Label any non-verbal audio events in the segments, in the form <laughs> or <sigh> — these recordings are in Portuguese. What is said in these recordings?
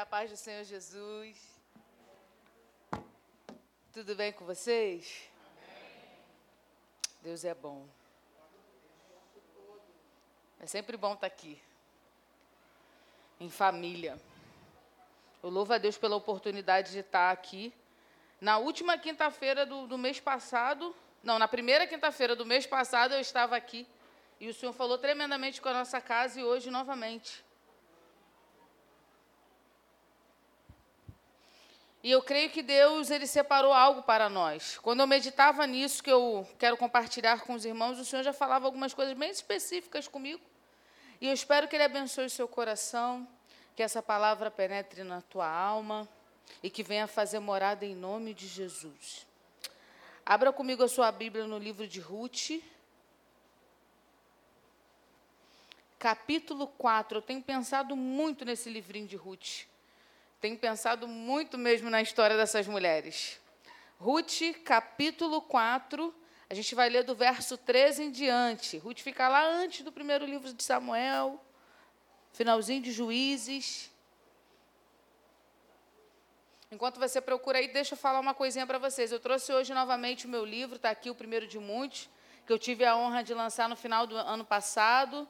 A paz do Senhor Jesus. Tudo bem com vocês? Deus é bom. É sempre bom estar aqui. Em família. Eu louvo a Deus pela oportunidade de estar aqui. Na última quinta-feira do, do mês passado, não, na primeira quinta-feira do mês passado eu estava aqui. E o Senhor falou tremendamente com a nossa casa e hoje novamente. E eu creio que Deus ele separou algo para nós. Quando eu meditava nisso que eu quero compartilhar com os irmãos, o Senhor já falava algumas coisas bem específicas comigo. E eu espero que ele abençoe o seu coração, que essa palavra penetre na tua alma e que venha fazer morada em nome de Jesus. Abra comigo a sua Bíblia no livro de Ruth, capítulo 4. Eu tenho pensado muito nesse livrinho de Ruth. Tenho pensado muito mesmo na história dessas mulheres. Ruth, capítulo 4, a gente vai ler do verso 13 em diante. Ruth fica lá antes do primeiro livro de Samuel, finalzinho de Juízes. Enquanto você procura aí, deixa eu falar uma coisinha para vocês. Eu trouxe hoje novamente o meu livro, está aqui o primeiro de muitos, que eu tive a honra de lançar no final do ano passado.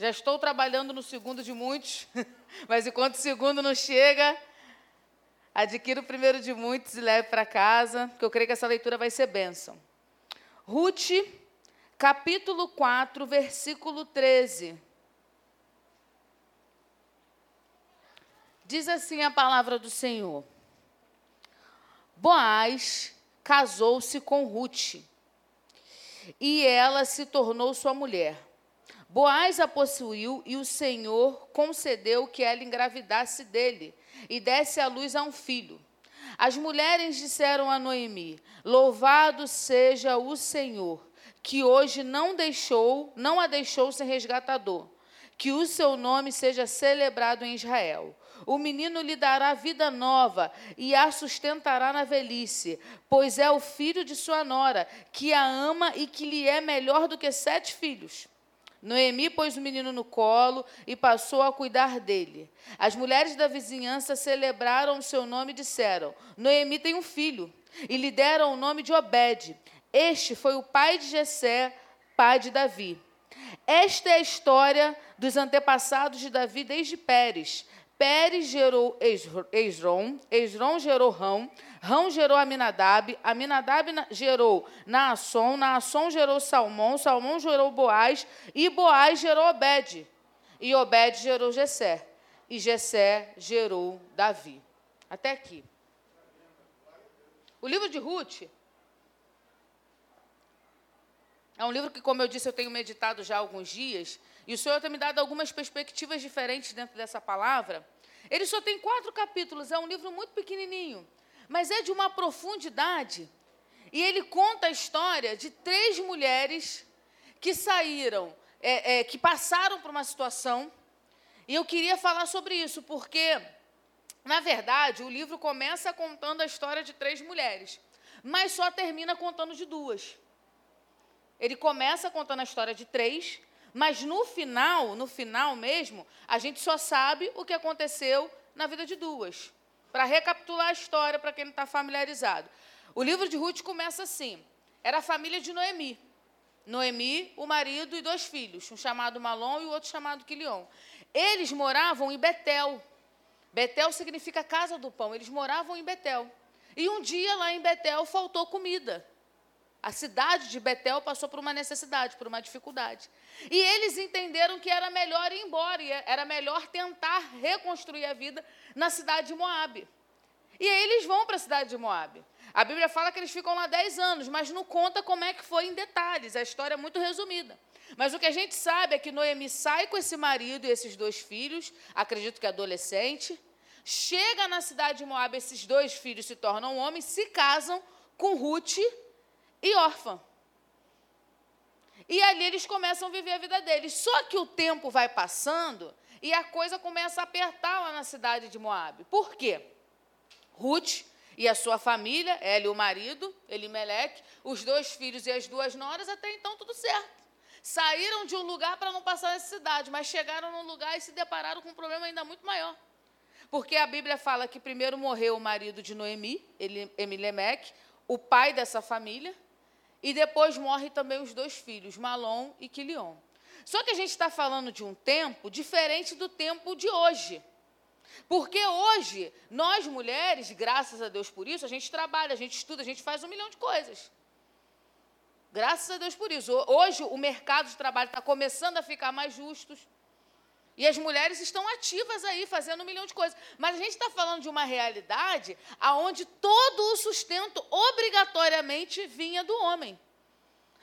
Já estou trabalhando no segundo de muitos, <laughs> mas enquanto o segundo não chega, Adquira o primeiro de muitos e leve para casa, porque eu creio que essa leitura vai ser bênção. Ruth, capítulo 4, versículo 13. Diz assim a palavra do Senhor: Boaz casou-se com Ruth, e ela se tornou sua mulher. Boaz a possuiu e o Senhor concedeu que ela engravidasse dele e desse à luz a um filho. As mulheres disseram a Noemi: Louvado seja o Senhor, que hoje não deixou, não a deixou sem resgatador. Que o seu nome seja celebrado em Israel. O menino lhe dará vida nova e a sustentará na velhice, pois é o filho de sua nora, que a ama e que lhe é melhor do que sete filhos. Noemi pôs o menino no colo e passou a cuidar dele. As mulheres da vizinhança celebraram o seu nome e disseram: Noemi tem um filho. E lhe deram o nome de Obed. Este foi o pai de Jessé, pai de Davi. Esta é a história dos antepassados de Davi desde Pérez. Pérez gerou Esron, Esron gerou Rão, Rão gerou Aminadab, Aminadab gerou Naasson, Naasson gerou Salmão, Salmão gerou Boaz, e Boaz gerou Obed, e Obed gerou Jessé, e Jessé gerou Davi. Até aqui. O livro de Ruth é um livro que, como eu disse, eu tenho meditado já há alguns dias, e o Senhor tem me dado algumas perspectivas diferentes dentro dessa palavra. Ele só tem quatro capítulos, é um livro muito pequenininho, mas é de uma profundidade. E ele conta a história de três mulheres que saíram, é, é, que passaram por uma situação. E eu queria falar sobre isso, porque, na verdade, o livro começa contando a história de três mulheres, mas só termina contando de duas. Ele começa contando a história de três, mas no final, no final mesmo, a gente só sabe o que aconteceu na vida de duas. Para recapitular a história, para quem não está familiarizado. O livro de Ruth começa assim: era a família de Noemi. Noemi, o marido e dois filhos, um chamado Malom e o outro chamado Quilion. Eles moravam em Betel. Betel significa casa do pão. Eles moravam em Betel. E um dia lá em Betel faltou comida. A cidade de Betel passou por uma necessidade, por uma dificuldade. E eles entenderam que era melhor ir embora, era melhor tentar reconstruir a vida na cidade de Moabe. E aí eles vão para a cidade de Moabe. A Bíblia fala que eles ficam lá 10 anos, mas não conta como é que foi em detalhes. A história é muito resumida. Mas o que a gente sabe é que Noemi sai com esse marido e esses dois filhos, acredito que adolescente, chega na cidade de Moabe, esses dois filhos se tornam homens, se casam com Ruth, e órfã. E ali eles começam a viver a vida deles. Só que o tempo vai passando e a coisa começa a apertar lá na cidade de Moab. Por quê? Ruth e a sua família, ela e o marido, Elimeleque, os dois filhos e as duas noras, até então tudo certo. Saíram de um lugar para não passar necessidade, mas chegaram num lugar e se depararam com um problema ainda muito maior. Porque a Bíblia fala que primeiro morreu o marido de Noemi, Emilemeque, o pai dessa família, e depois morre também os dois filhos, Malom e Quilion. Só que a gente está falando de um tempo diferente do tempo de hoje. Porque hoje, nós mulheres, graças a Deus por isso, a gente trabalha, a gente estuda, a gente faz um milhão de coisas. Graças a Deus por isso. Hoje, o mercado de trabalho está começando a ficar mais justo. E as mulheres estão ativas aí, fazendo um milhão de coisas. Mas a gente está falando de uma realidade onde todo o sustento obrigatoriamente vinha do homem.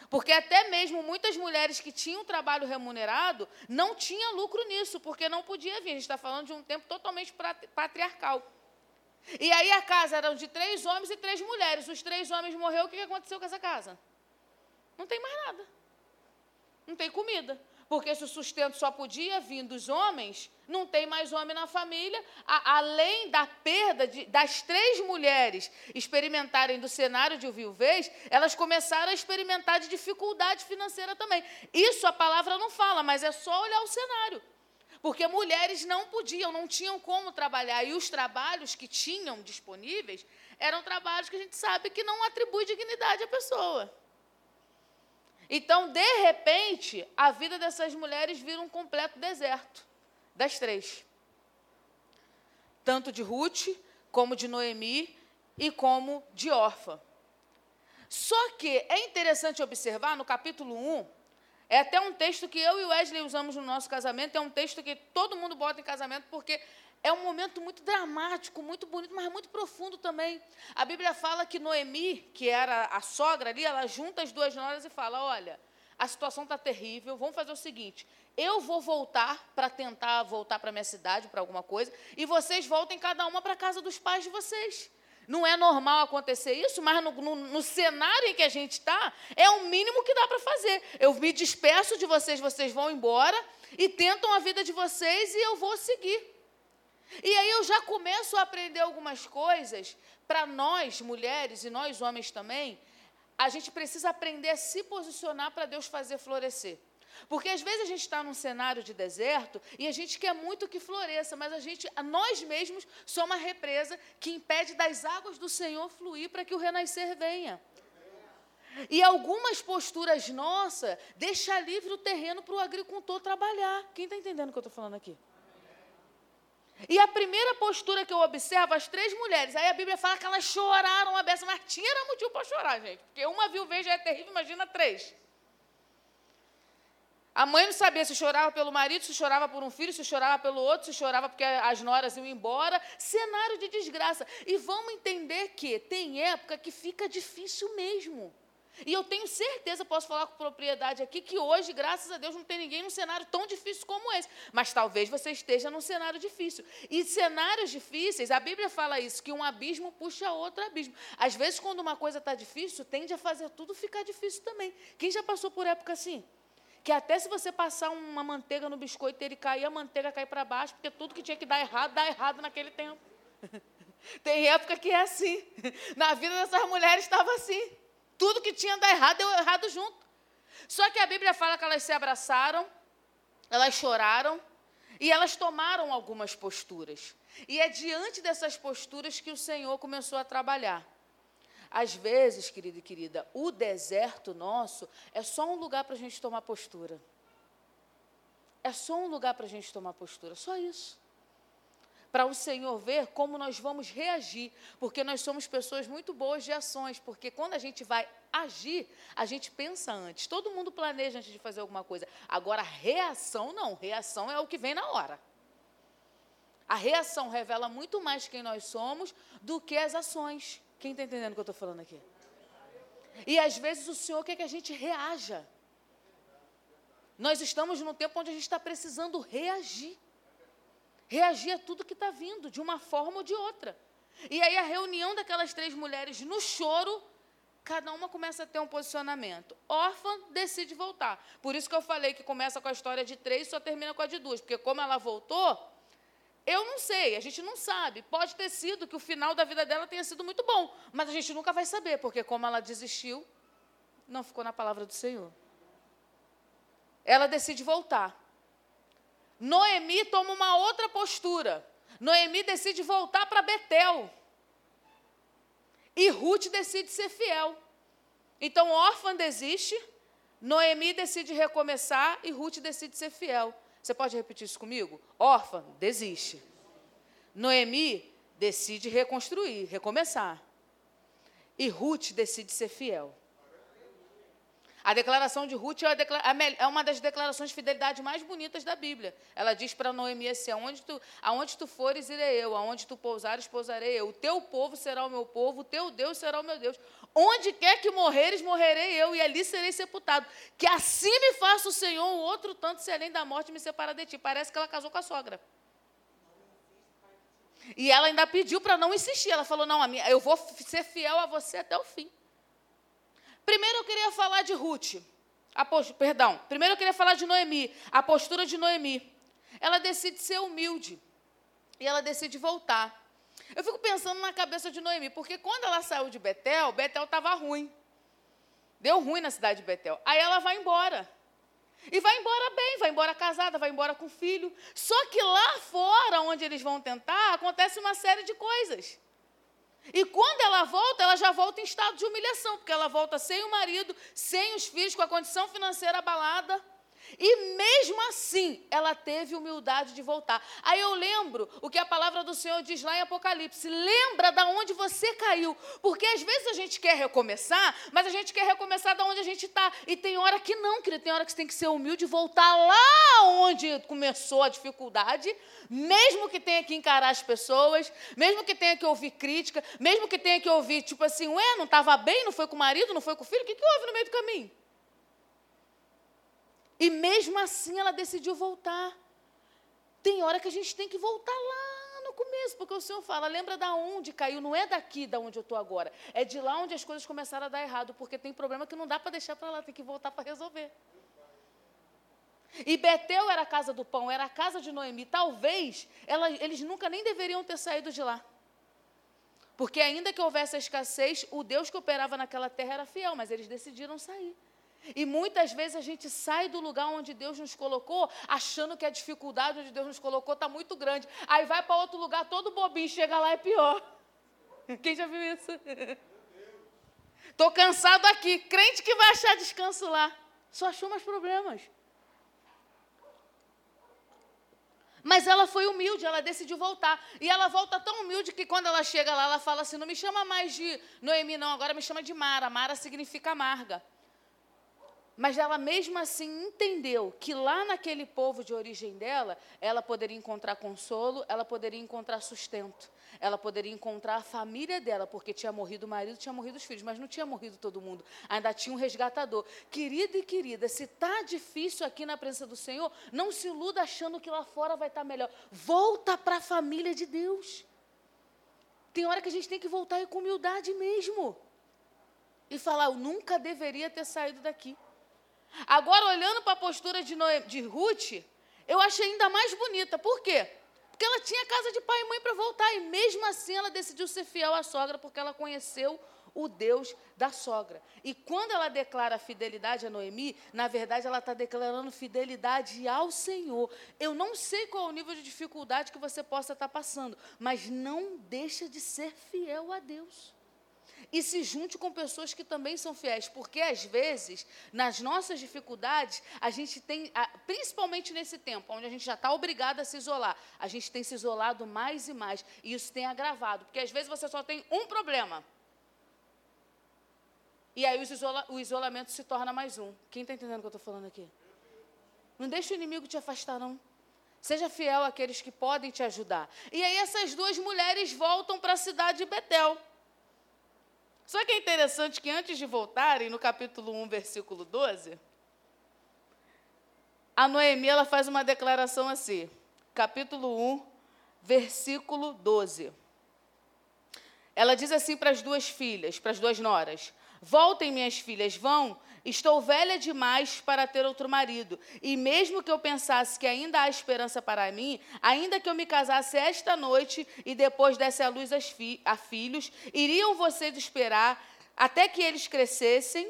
Porque até mesmo muitas mulheres que tinham trabalho remunerado não tinham lucro nisso, porque não podia vir. A gente está falando de um tempo totalmente patriarcal. E aí a casa era de três homens e três mulheres. Os três homens morreram, o que aconteceu com essa casa? Não tem mais nada. Não tem comida. Porque se o sustento só podia vir dos homens, não tem mais homem na família, a, além da perda de, das três mulheres experimentarem do cenário de viuvez, elas começaram a experimentar de dificuldade financeira também. Isso a palavra não fala, mas é só olhar o cenário. Porque mulheres não podiam, não tinham como trabalhar. E os trabalhos que tinham disponíveis eram trabalhos que a gente sabe que não atribui dignidade à pessoa. Então, de repente, a vida dessas mulheres vira um completo deserto, das três. Tanto de Ruth, como de Noemi e como de Orfa. Só que é interessante observar no capítulo 1, é até um texto que eu e Wesley usamos no nosso casamento, é um texto que todo mundo bota em casamento porque é um momento muito dramático, muito bonito, mas muito profundo também. A Bíblia fala que Noemi, que era a sogra ali, ela junta as duas noras e fala: Olha, a situação está terrível, vamos fazer o seguinte: eu vou voltar para tentar voltar para minha cidade, para alguma coisa, e vocês voltem cada uma para a casa dos pais de vocês. Não é normal acontecer isso, mas no, no, no cenário em que a gente está, é o mínimo que dá para fazer. Eu me despeço de vocês, vocês vão embora e tentam a vida de vocês e eu vou seguir. E aí eu já começo a aprender algumas coisas para nós, mulheres, e nós, homens também, a gente precisa aprender a se posicionar para Deus fazer florescer. Porque às vezes a gente está num cenário de deserto e a gente quer muito que floresça, mas a gente, nós mesmos, somos uma represa que impede das águas do Senhor fluir para que o renascer venha. E algumas posturas nossas deixam livre o terreno para o agricultor trabalhar. Quem está entendendo o que eu estou falando aqui? E a primeira postura que eu observo, as três mulheres, aí a Bíblia fala que elas choraram a beça, mas tinha motivo para chorar, gente. Porque uma viúva já é terrível, imagina três. A mãe não sabia se chorava pelo marido, se chorava por um filho, se chorava pelo outro, se chorava porque as noras iam embora. Cenário de desgraça. E vamos entender que tem época que fica difícil mesmo. E eu tenho certeza, posso falar com propriedade aqui, que hoje, graças a Deus, não tem ninguém num cenário tão difícil como esse. Mas talvez você esteja num cenário difícil. E cenários difíceis, a Bíblia fala isso, que um abismo puxa outro abismo. Às vezes, quando uma coisa está difícil, tende a fazer tudo ficar difícil também. Quem já passou por época assim? Que até se você passar uma manteiga no biscoito, ele cair, a manteiga cai para baixo, porque tudo que tinha que dar errado, dá errado naquele tempo. <laughs> Tem época que é assim. <laughs> Na vida dessas mulheres estava assim. Tudo que tinha dado errado, deu errado junto. Só que a Bíblia fala que elas se abraçaram, elas choraram e elas tomaram algumas posturas. E é diante dessas posturas que o Senhor começou a trabalhar. Às vezes, querido e querida, o deserto nosso é só um lugar para a gente tomar postura. É só um lugar para a gente tomar postura, só isso para o Senhor ver como nós vamos reagir, porque nós somos pessoas muito boas de ações, porque quando a gente vai agir, a gente pensa antes. Todo mundo planeja antes de fazer alguma coisa. Agora, reação não, reação é o que vem na hora. A reação revela muito mais quem nós somos do que as ações. Quem está entendendo o que eu estou falando aqui? E às vezes o Senhor quer que a gente reaja. Nós estamos num tempo onde a gente está precisando reagir reagir a tudo que está vindo, de uma forma ou de outra. E aí a reunião daquelas três mulheres no choro, cada uma começa a ter um posicionamento. Órfã decide voltar. Por isso que eu falei que começa com a história de três e só termina com a de duas. Porque como ela voltou, eu não sei, a gente não sabe. Pode ter sido que o final da vida dela tenha sido muito bom, mas a gente nunca vai saber, porque como ela desistiu, não ficou na palavra do Senhor. Ela decide voltar. Noemi toma uma outra postura. Noemi decide voltar para Betel. E Ruth decide ser fiel. Então, órfã desiste, Noemi decide recomeçar e Ruth decide ser fiel. Você pode repetir isso comigo? Órfã desiste. Noemi decide reconstruir, recomeçar. E Ruth decide ser fiel. A declaração de Ruth é, é uma das declarações de fidelidade mais bonitas da Bíblia. Ela diz para Noemi assim: aonde tu, aonde tu fores, irei eu, aonde tu pousares, pousarei eu. O teu povo será o meu povo, o teu Deus será o meu Deus. Onde quer que morreres, morrerei eu, e ali serei sepultado. Que assim me faça o Senhor, o outro tanto, se além da morte me separa de ti. Parece que ela casou com a sogra. E ela ainda pediu para não insistir. Ela falou: Não, eu vou ser fiel a você até o fim. Primeiro eu queria falar de Ruth. Post... Perdão. Primeiro eu queria falar de Noemi. A postura de Noemi. Ela decide ser humilde. E ela decide voltar. Eu fico pensando na cabeça de Noemi, porque quando ela saiu de Betel, Betel estava ruim. Deu ruim na cidade de Betel. Aí ela vai embora. E vai embora bem, vai embora casada, vai embora com filho. Só que lá fora, onde eles vão tentar, acontece uma série de coisas. E quando ela volta, ela já volta em estado de humilhação, porque ela volta sem o marido, sem os filhos, com a condição financeira abalada. E mesmo assim, ela teve humildade de voltar. Aí eu lembro o que a palavra do Senhor diz lá em Apocalipse. Lembra da onde você caiu. Porque às vezes a gente quer recomeçar, mas a gente quer recomeçar da onde a gente está. E tem hora que não, querido. Tem hora que você tem que ser humilde e voltar lá onde começou a dificuldade, mesmo que tenha que encarar as pessoas, mesmo que tenha que ouvir crítica, mesmo que tenha que ouvir, tipo assim, ué, não estava bem, não foi com o marido, não foi com o filho, o que, que houve no meio do caminho? E mesmo assim ela decidiu voltar. Tem hora que a gente tem que voltar lá no começo, porque o Senhor fala, lembra da onde caiu, não é daqui da onde eu estou agora, é de lá onde as coisas começaram a dar errado, porque tem problema que não dá para deixar para lá, tem que voltar para resolver. E Betel era a casa do pão, era a casa de Noemi. Talvez ela, eles nunca nem deveriam ter saído de lá. Porque ainda que houvesse a escassez, o Deus que operava naquela terra era fiel, mas eles decidiram sair. E muitas vezes a gente sai do lugar onde Deus nos colocou, achando que a dificuldade onde Deus nos colocou está muito grande. Aí vai para outro lugar todo bobinho, chega lá é pior. <laughs> Quem já viu isso? <laughs> Estou cansado aqui. Crente que vai achar descanso lá. Só achou mais problemas. Mas ela foi humilde, ela decidiu voltar. E ela volta tão humilde que quando ela chega lá, ela fala assim: não me chama mais de Noemi, não, agora me chama de Mara. Mara significa amarga. Mas ela mesmo assim entendeu que lá naquele povo de origem dela, ela poderia encontrar consolo, ela poderia encontrar sustento, ela poderia encontrar a família dela, porque tinha morrido o marido, tinha morrido os filhos, mas não tinha morrido todo mundo, ainda tinha um resgatador. Querida e querida, se está difícil aqui na presença do Senhor, não se iluda achando que lá fora vai estar tá melhor. Volta para a família de Deus. Tem hora que a gente tem que voltar com humildade mesmo. E falar, eu nunca deveria ter saído daqui. Agora, olhando para a postura de, de Ruth, eu achei ainda mais bonita. Por quê? Porque ela tinha casa de pai e mãe para voltar. E mesmo assim ela decidiu ser fiel à sogra, porque ela conheceu o Deus da sogra. E quando ela declara fidelidade a Noemi, na verdade ela está declarando fidelidade ao Senhor. Eu não sei qual é o nível de dificuldade que você possa estar tá passando, mas não deixa de ser fiel a Deus e se junte com pessoas que também são fiéis, porque às vezes, nas nossas dificuldades, a gente tem, principalmente nesse tempo, onde a gente já está obrigado a se isolar, a gente tem se isolado mais e mais, e isso tem agravado, porque às vezes você só tem um problema. E aí isola, o isolamento se torna mais um. Quem está entendendo o que eu estou falando aqui? Não deixe o inimigo te afastar, não. Seja fiel àqueles que podem te ajudar. E aí essas duas mulheres voltam para a cidade de Betel. Só que é interessante que antes de voltarem, no capítulo 1, versículo 12, a Noemi ela faz uma declaração assim, capítulo 1, versículo 12. Ela diz assim para as duas filhas, para as duas noras: Voltem, minhas filhas, vão. Estou velha demais para ter outro marido. E mesmo que eu pensasse que ainda há esperança para mim, ainda que eu me casasse esta noite e depois desse a luz fi a filhos, iriam vocês esperar até que eles crescessem?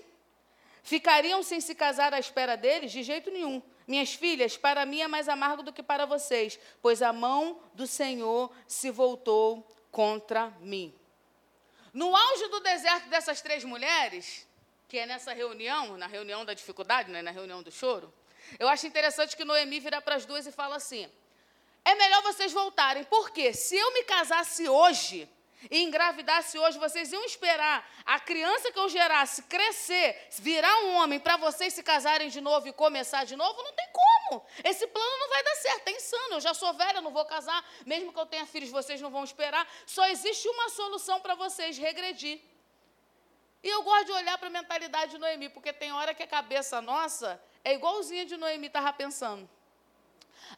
Ficariam sem se casar à espera deles? De jeito nenhum. Minhas filhas, para mim é mais amargo do que para vocês, pois a mão do Senhor se voltou contra mim. No auge do deserto dessas três mulheres, que é nessa reunião, na reunião da dificuldade, né, na reunião do choro, eu acho interessante que Noemi vira para as duas e fala assim: é melhor vocês voltarem, porque se eu me casasse hoje, e engravidasse hoje, vocês iam esperar a criança que eu gerasse crescer, virar um homem, para vocês se casarem de novo e começar de novo? Não tem como. Esse plano não vai dar certo, é insano. Eu já sou velha, não vou casar, mesmo que eu tenha filhos, vocês não vão esperar. Só existe uma solução para vocês: regredir. E eu gosto de olhar para a mentalidade de Noemi, porque tem hora que a cabeça nossa é igualzinha de Noemi estava pensando.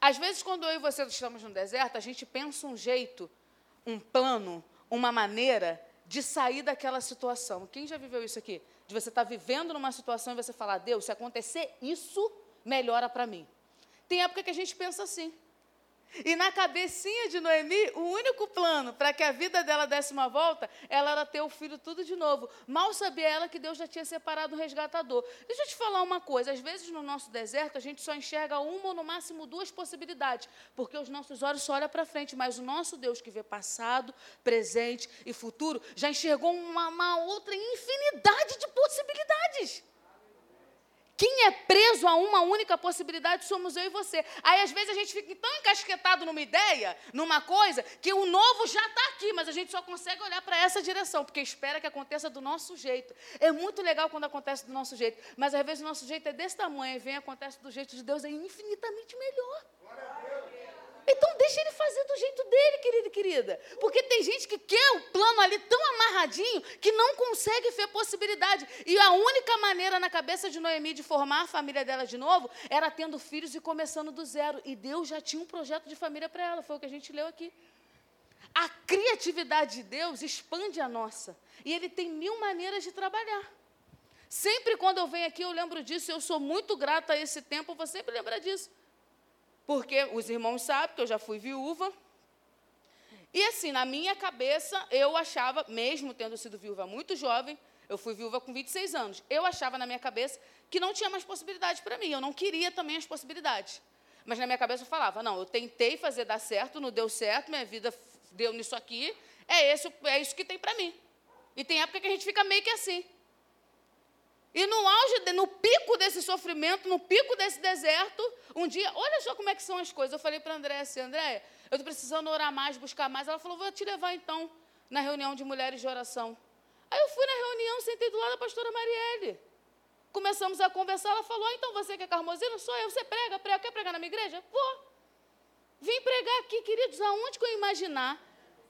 Às vezes, quando eu e você estamos no deserto, a gente pensa um jeito, um plano, uma maneira de sair daquela situação. Quem já viveu isso aqui? De você estar tá vivendo numa situação e você falar, Deus, se acontecer isso, melhora para mim. Tem época que a gente pensa assim. E na cabecinha de Noemi, o único plano para que a vida dela desse uma volta, ela era ter o filho tudo de novo. Mal sabia ela que Deus já tinha separado o resgatador. Deixa eu te falar uma coisa: às vezes no nosso deserto a gente só enxerga uma ou no máximo duas possibilidades, porque os nossos olhos só olham para frente, mas o nosso Deus que vê passado, presente e futuro já enxergou uma, uma outra infinidade de possibilidades. Quem é preso a uma única possibilidade somos eu e você. Aí, às vezes, a gente fica tão encasquetado numa ideia, numa coisa, que o novo já está aqui, mas a gente só consegue olhar para essa direção, porque espera que aconteça do nosso jeito. É muito legal quando acontece do nosso jeito, mas às vezes o nosso jeito é desse tamanho, e vem acontece do jeito de Deus, é infinitamente melhor. Então deixa ele fazer do jeito dele, querido e querida. Porque tem gente que quer o plano ali tão amarradinho que não consegue ver possibilidade. E a única maneira na cabeça de Noemi de formar a família dela de novo era tendo filhos e começando do zero. E Deus já tinha um projeto de família para ela, foi o que a gente leu aqui. A criatividade de Deus expande a nossa. E Ele tem mil maneiras de trabalhar. Sempre quando eu venho aqui, eu lembro disso, eu sou muito grata a esse tempo, eu vou sempre lembrar disso. Porque os irmãos sabem que eu já fui viúva. E assim, na minha cabeça, eu achava, mesmo tendo sido viúva muito jovem, eu fui viúva com 26 anos, eu achava na minha cabeça que não tinha mais possibilidade para mim. Eu não queria também as possibilidades. Mas na minha cabeça eu falava, não, eu tentei fazer dar certo, não deu certo, minha vida deu nisso aqui, é, esse, é isso que tem para mim. E tem época que a gente fica meio que assim. E no auge, no pico desse sofrimento, no pico desse deserto, um dia, olha só como é que são as coisas. Eu falei para a Andréia assim, Andréia, eu estou precisando orar mais, buscar mais. Ela falou, vou te levar então na reunião de mulheres de oração. Aí eu fui na reunião, sentei do lado da pastora Marielle. Começamos a conversar, ela falou, ah, então você que é carmosino? Sou eu, você prega, prega, quer pregar na minha igreja? Vou. Vim pregar aqui, queridos, aonde que eu imaginar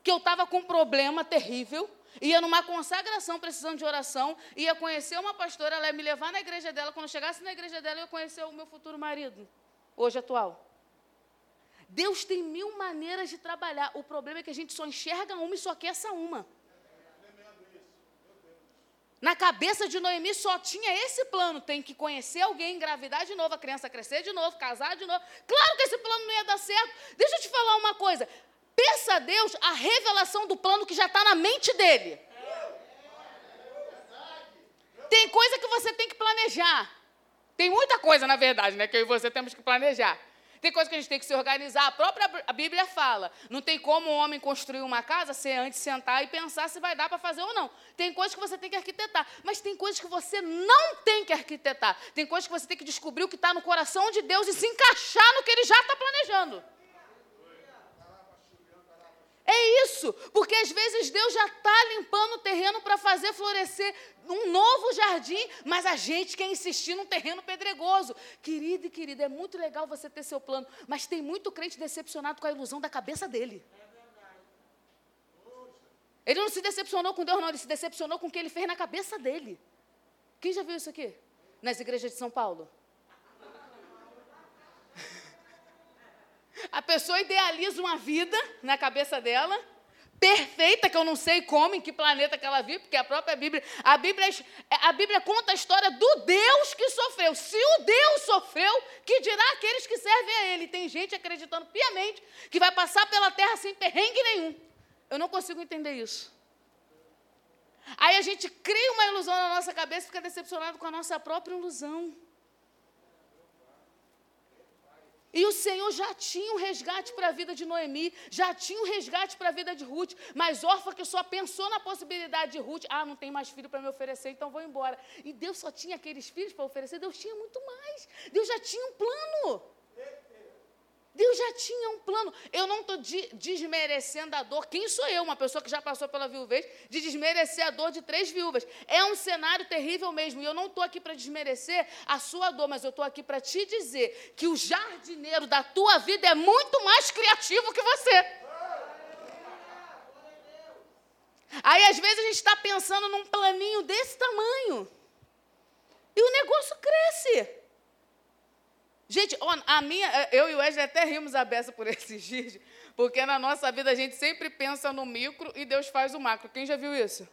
que eu estava com um problema terrível, ia numa consagração precisando de oração, ia conhecer uma pastora, ela ia me levar na igreja dela. Quando chegasse na igreja dela, eu ia conhecer o meu futuro marido, hoje atual. Deus tem mil maneiras de trabalhar. O problema é que a gente só enxerga uma e só quer essa uma. Na cabeça de Noemi só tinha esse plano: tem que conhecer alguém, engravidar de novo, a criança crescer de novo, casar de novo. Claro que esse plano não ia dar certo. Deixa eu te falar uma coisa: Peça a Deus a revelação do plano que já está na mente dele. Tem coisa que você tem que planejar. Tem muita coisa, na verdade, né, que eu e você temos que planejar. Tem coisa que a gente tem que se organizar. A própria a Bíblia fala: não tem como um homem construir uma casa sem antes sentar e pensar se vai dar para fazer ou não. Tem coisas que você tem que arquitetar, mas tem coisas que você não tem que arquitetar. Tem coisas que você tem que descobrir o que está no coração de Deus e se encaixar no que Ele já está planejando. É isso, porque às vezes Deus já está limpando o terreno para fazer florescer um novo jardim, mas a gente quer insistir num terreno pedregoso. Querido e querida, é muito legal você ter seu plano, mas tem muito crente decepcionado com a ilusão da cabeça dele. Ele não se decepcionou com Deus, não, ele se decepcionou com o que ele fez na cabeça dele. Quem já viu isso aqui? Nas igrejas de São Paulo? A pessoa idealiza uma vida na cabeça dela, perfeita, que eu não sei como, em que planeta que ela vive, porque a própria Bíblia, a Bíblia, a Bíblia conta a história do Deus que sofreu. Se o Deus sofreu, que dirá aqueles que servem a Ele? Tem gente acreditando piamente que vai passar pela terra sem perrengue nenhum. Eu não consigo entender isso. Aí a gente cria uma ilusão na nossa cabeça e fica decepcionado com a nossa própria ilusão. E o Senhor já tinha um resgate para a vida de Noemi, já tinha um resgate para a vida de Ruth, mas órfã que só pensou na possibilidade de Ruth, ah, não tem mais filho para me oferecer, então vou embora. E Deus só tinha aqueles filhos para oferecer, Deus tinha muito mais. Deus já tinha um plano. Deus já tinha um plano. Eu não estou de, desmerecendo a dor. Quem sou eu, uma pessoa que já passou pela viuvez, de desmerecer a dor de três viúvas? É um cenário terrível mesmo. E eu não estou aqui para desmerecer a sua dor, mas eu estou aqui para te dizer que o jardineiro da tua vida é muito mais criativo que você. Aí, às vezes, a gente está pensando num planinho desse tamanho. E o negócio cresce. Gente, a minha, é, eu e o Wesley até rimos a beça por <laughs> esses dias, porque na nossa vida a gente sempre pensa no micro e Deus faz o macro. Quem já viu isso?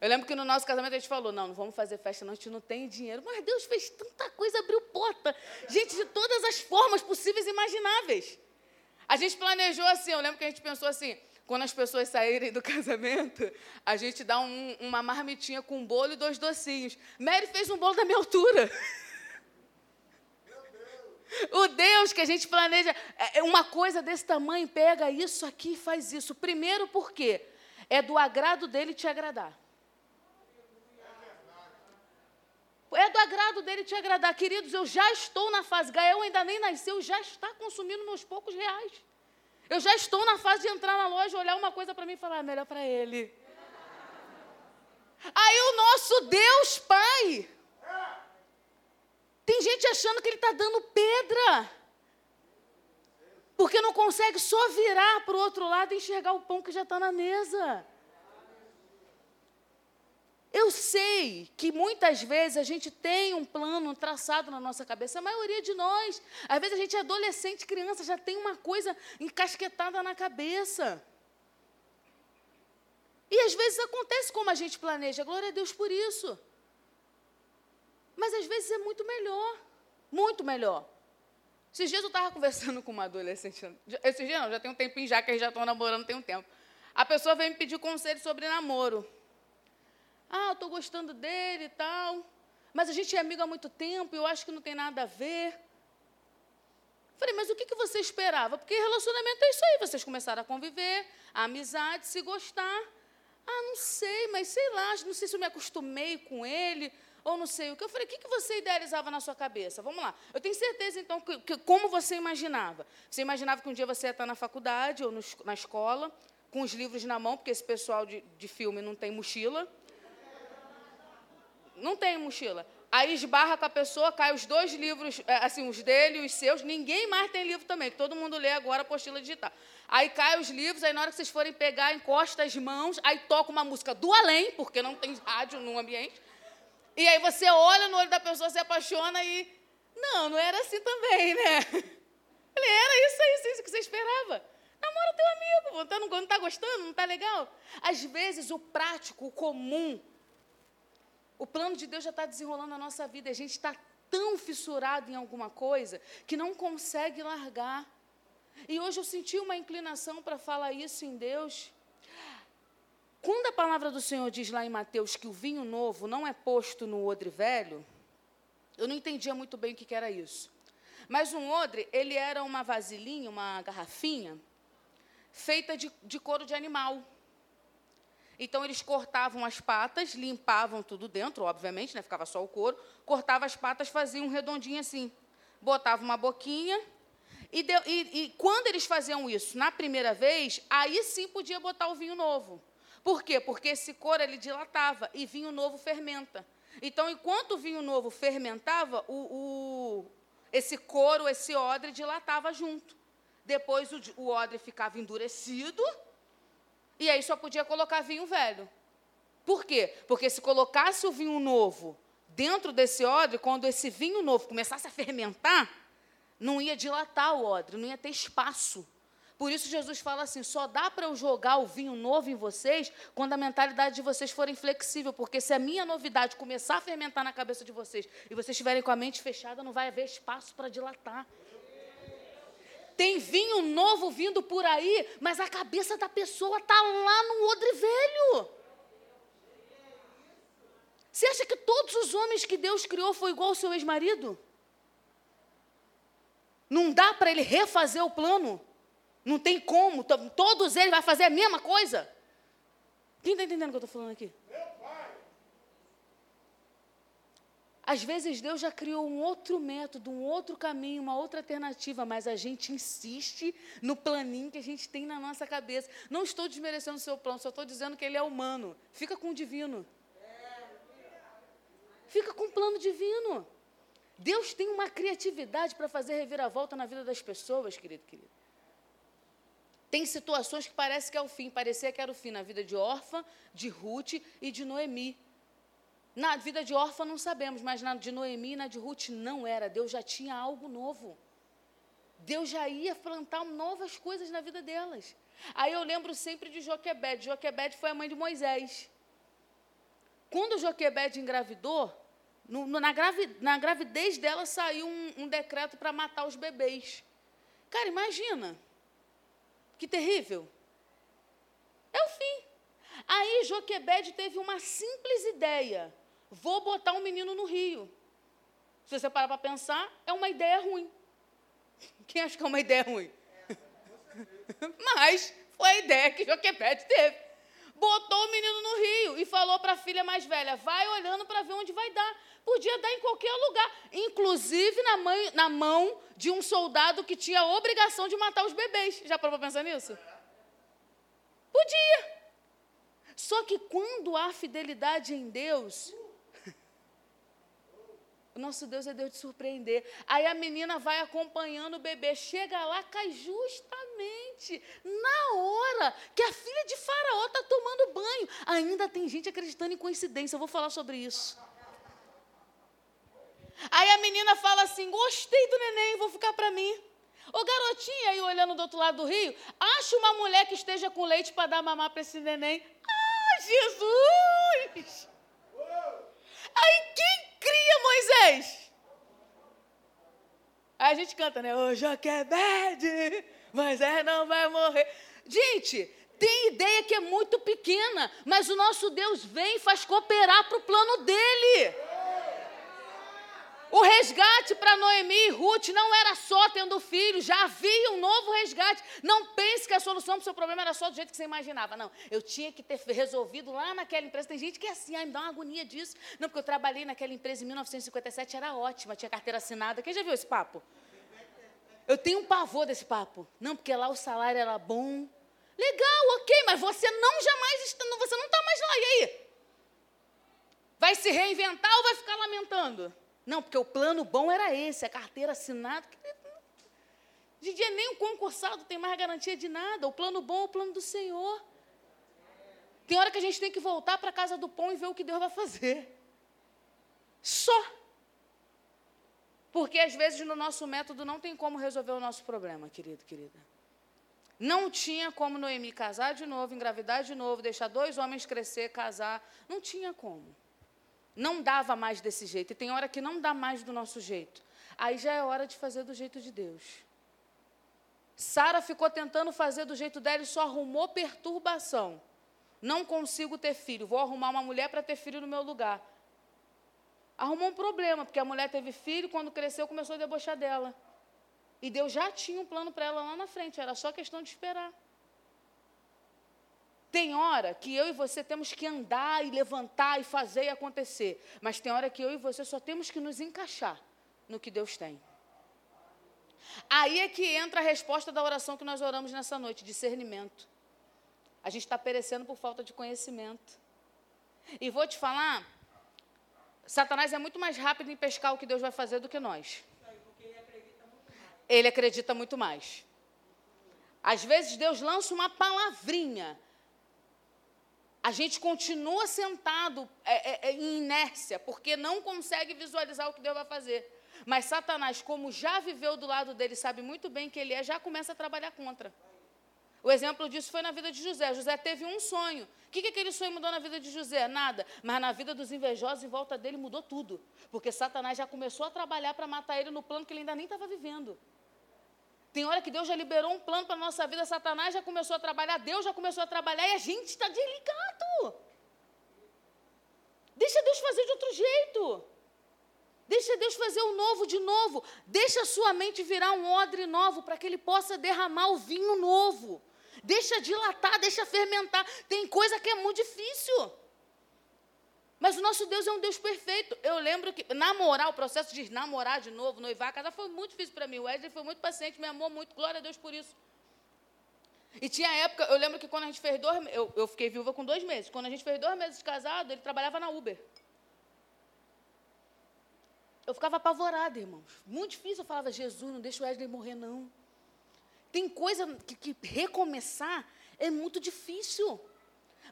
Eu lembro que no nosso casamento a gente falou: não, não vamos fazer festa, não, a gente não tem dinheiro. Mas Deus fez tanta coisa, abriu porta. Gente, de todas as formas possíveis e imagináveis. A gente planejou assim, eu lembro que a gente pensou assim: quando as pessoas saírem do <laughs> casamento, a gente dá um, uma marmitinha com um bolo e dois docinhos. Mary fez um bolo da minha altura. O Deus que a gente planeja, é, é uma coisa desse tamanho, pega isso aqui e faz isso. Primeiro, porque é do agrado dele te agradar. É do agrado dele te agradar. Queridos, eu já estou na fase, Gael ainda nem nasceu, já está consumindo meus poucos reais. Eu já estou na fase de entrar na loja, olhar uma coisa para mim e falar, é melhor para ele. Aí o nosso Deus Pai tem gente achando que ele está dando pedra. Porque não consegue só virar para o outro lado e enxergar o pão que já está na mesa. Eu sei que muitas vezes a gente tem um plano traçado na nossa cabeça, a maioria de nós. Às vezes a gente é adolescente, criança, já tem uma coisa encasquetada na cabeça. E às vezes acontece como a gente planeja, glória a Deus por isso. Mas às vezes é muito melhor. Muito melhor. Esses dias eu estava <laughs> conversando com uma adolescente. Esses dias não, já tem um tempinho já que eles já estão namorando, tem um tempo. A pessoa veio me pedir conselho sobre namoro. Ah, eu estou gostando dele e tal. Mas a gente é amigo há muito tempo e eu acho que não tem nada a ver. Falei, mas o que, que você esperava? Porque relacionamento é isso aí. Vocês começaram a conviver, a amizade, se gostar. Ah, não sei, mas sei lá, não sei se eu me acostumei com ele ou não sei o que. Eu falei, o que, que você idealizava na sua cabeça? Vamos lá. Eu tenho certeza, então, que, que como você imaginava. Você imaginava que um dia você ia estar na faculdade ou no, na escola, com os livros na mão, porque esse pessoal de, de filme não tem mochila. Não tem mochila. Aí esbarra com a pessoa, cai os dois livros, é, assim, os dele e os seus. Ninguém mais tem livro também, todo mundo lê agora a apostila digital. Aí cai os livros, aí na hora que vocês forem pegar, encosta as mãos, aí toca uma música do além, porque não tem rádio no ambiente. E aí você olha no olho da pessoa, se apaixona e. Não, não era assim também, né? <laughs> Falei, era isso aí, isso que você esperava. Namora teu amigo, tá, não está gostando, não está legal? Às vezes o prático, o comum, o plano de Deus já está desenrolando na nossa vida. A gente está tão fissurado em alguma coisa que não consegue largar. E hoje eu senti uma inclinação para falar isso em Deus. Quando a palavra do Senhor diz lá em Mateus que o vinho novo não é posto no odre velho, eu não entendia muito bem o que, era isso. Mas um odre, ele era uma vasilhinha, uma garrafinha, feita de, de couro de animal. Então, eles cortavam as patas, limpavam tudo dentro, obviamente, né, ficava só o couro, cortava as patas, faziam um redondinho assim, botava uma boquinha, e, de, e, e quando eles faziam isso na primeira vez, aí sim podia botar o vinho novo. Por quê? Porque esse couro ele dilatava e vinho novo fermenta. Então, enquanto o vinho novo fermentava, o, o, esse couro, esse odre dilatava junto. Depois o, o odre ficava endurecido e aí só podia colocar vinho velho. Por quê? Porque se colocasse o vinho novo dentro desse odre, quando esse vinho novo começasse a fermentar, não ia dilatar o odre, não ia ter espaço por isso Jesus fala assim: só dá para eu jogar o vinho novo em vocês quando a mentalidade de vocês for inflexível, porque se a minha novidade começar a fermentar na cabeça de vocês e vocês estiverem com a mente fechada, não vai haver espaço para dilatar. Tem vinho novo vindo por aí, mas a cabeça da pessoa está lá no odre velho. Você acha que todos os homens que Deus criou foi igual ao seu ex-marido? Não dá para ele refazer o plano. Não tem como. Todos eles vão fazer a mesma coisa. Quem está entendendo o que eu estou falando aqui? Às vezes Deus já criou um outro método, um outro caminho, uma outra alternativa, mas a gente insiste no planinho que a gente tem na nossa cabeça. Não estou desmerecendo o seu plano, só estou dizendo que ele é humano. Fica com o divino. Fica com o plano divino. Deus tem uma criatividade para fazer reviravolta na vida das pessoas, querido, querido. Tem situações que parece que é o fim, parecia que era o fim na vida de órfã, de Ruth e de Noemi. Na vida de órfã não sabemos, mas na de Noemi e na de Ruth não era. Deus já tinha algo novo. Deus já ia plantar novas coisas na vida delas. Aí eu lembro sempre de Joquebede. Joquebede foi a mãe de Moisés. Quando Joquebede engravidou, no, no, na, na, gravidez dela saiu um, um decreto para matar os bebês. Cara, imagina. Que terrível. É o fim. Aí Joquebede teve uma simples ideia. Vou botar um menino no rio. Se você parar para pensar, é uma ideia ruim. <laughs> Quem acha que é uma ideia ruim? <laughs> Mas foi a ideia que Joquebede teve. Botou o menino no rio e falou para a filha mais velha: vai olhando para ver onde vai dar. Podia dar em qualquer lugar, inclusive na, mãe, na mão de um soldado que tinha a obrigação de matar os bebês. Já parou para pensar nisso? Podia. Só que quando há fidelidade em Deus, o nosso Deus é Deus de surpreender. Aí a menina vai acompanhando o bebê, chega lá, cai justamente na hora que a filha de Faraó está tomando banho. Ainda tem gente acreditando em coincidência, eu vou falar sobre isso. Aí a menina fala assim: gostei do neném, vou ficar para mim. Ô garotinha aí olhando do outro lado do rio, acha uma mulher que esteja com leite para dar mamar para esse neném. Ah, Jesus! Aí quem cria Moisés? Aí a gente canta, né? Ô Joquebede, Moisés não vai morrer. Gente, tem ideia que é muito pequena, mas o nosso Deus vem e faz cooperar para o plano dele. O resgate para Noemi e Ruth não era só tendo filho, já havia um novo resgate. Não pense que a solução para o seu problema era só do jeito que você imaginava. Não, eu tinha que ter resolvido lá naquela empresa. Tem gente que é assim, ai, me dá uma agonia disso. Não, porque eu trabalhei naquela empresa em 1957, era ótima, tinha carteira assinada. Quem já viu esse papo? Eu tenho um pavor desse papo. Não, porque lá o salário era bom. Legal, ok, mas você não jamais você não está mais lá. E aí? Vai se reinventar ou vai ficar lamentando? Não, porque o plano bom era esse, a carteira assinada. De dia nem o concursado tem mais garantia de nada. O plano bom é o plano do Senhor. Tem hora que a gente tem que voltar para a casa do pão e ver o que Deus vai fazer. Só. Porque às vezes no nosso método não tem como resolver o nosso problema, querido, querida. Não tinha como Noemi casar de novo, engravidar de novo, deixar dois homens crescer, casar. Não tinha como. Não dava mais desse jeito. E tem hora que não dá mais do nosso jeito. Aí já é hora de fazer do jeito de Deus. Sara ficou tentando fazer do jeito dela e só arrumou perturbação. Não consigo ter filho, vou arrumar uma mulher para ter filho no meu lugar. Arrumou um problema, porque a mulher teve filho, quando cresceu começou a debochar dela. E Deus já tinha um plano para ela lá na frente, era só questão de esperar. Tem hora que eu e você temos que andar e levantar e fazer e acontecer. Mas tem hora que eu e você só temos que nos encaixar no que Deus tem. Aí é que entra a resposta da oração que nós oramos nessa noite: discernimento. A gente está perecendo por falta de conhecimento. E vou te falar: Satanás é muito mais rápido em pescar o que Deus vai fazer do que nós. Ele acredita muito mais. Às vezes Deus lança uma palavrinha a gente continua sentado é, é, é, em inércia, porque não consegue visualizar o que Deus vai fazer. Mas Satanás, como já viveu do lado dele, sabe muito bem que ele é, já começa a trabalhar contra. O exemplo disso foi na vida de José. José teve um sonho. O que, que aquele sonho mudou na vida de José? Nada. Mas na vida dos invejosos em volta dele mudou tudo. Porque Satanás já começou a trabalhar para matar ele no plano que ele ainda nem estava vivendo. Tem hora que Deus já liberou um plano para a nossa vida, Satanás já começou a trabalhar, Deus já começou a trabalhar e a gente está desligado. Deixa Deus fazer de outro jeito. Deixa Deus fazer o novo de novo. Deixa a sua mente virar um odre novo para que Ele possa derramar o vinho novo. Deixa dilatar, deixa fermentar. Tem coisa que é muito difícil. Mas o nosso Deus é um Deus perfeito. Eu lembro que namorar, o processo de namorar de novo, noivar, casar, foi muito difícil para mim. O Wesley foi muito paciente, me amou muito. Glória a Deus por isso. E tinha época, eu lembro que quando a gente fez dois eu, eu fiquei viúva com dois meses. Quando a gente fez dois meses de casado, ele trabalhava na Uber. Eu ficava apavorada, irmãos. Muito difícil. Eu falava, Jesus, não deixa o Wesley morrer, não. Tem coisa que, que recomeçar é muito difícil.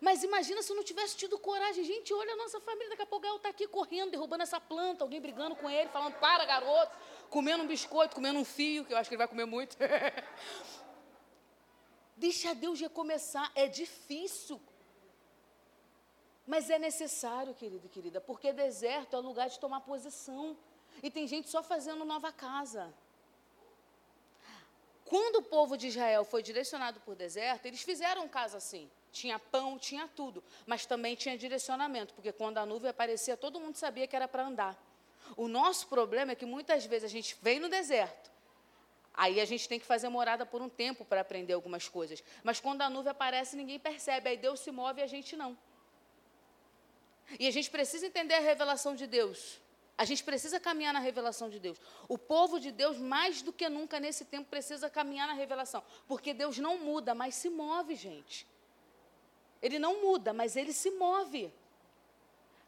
Mas imagina se eu não tivesse tido coragem. Gente, olha a nossa família. Daqui a pouco está aqui correndo, derrubando essa planta, alguém brigando com ele, falando, para, garoto, comendo um biscoito, comendo um fio, que eu acho que ele vai comer muito. <laughs> Deixa Deus recomeçar. É difícil. Mas é necessário, querido e querida, porque deserto é lugar de tomar posição. E tem gente só fazendo nova casa. Quando o povo de Israel foi direcionado por deserto, eles fizeram casa assim. Tinha pão, tinha tudo, mas também tinha direcionamento, porque quando a nuvem aparecia, todo mundo sabia que era para andar. O nosso problema é que muitas vezes a gente vem no deserto, aí a gente tem que fazer morada por um tempo para aprender algumas coisas. Mas quando a nuvem aparece, ninguém percebe, aí Deus se move e a gente não. E a gente precisa entender a revelação de Deus. A gente precisa caminhar na revelação de Deus. O povo de Deus, mais do que nunca nesse tempo, precisa caminhar na revelação. Porque Deus não muda, mas se move, gente. Ele não muda, mas ele se move.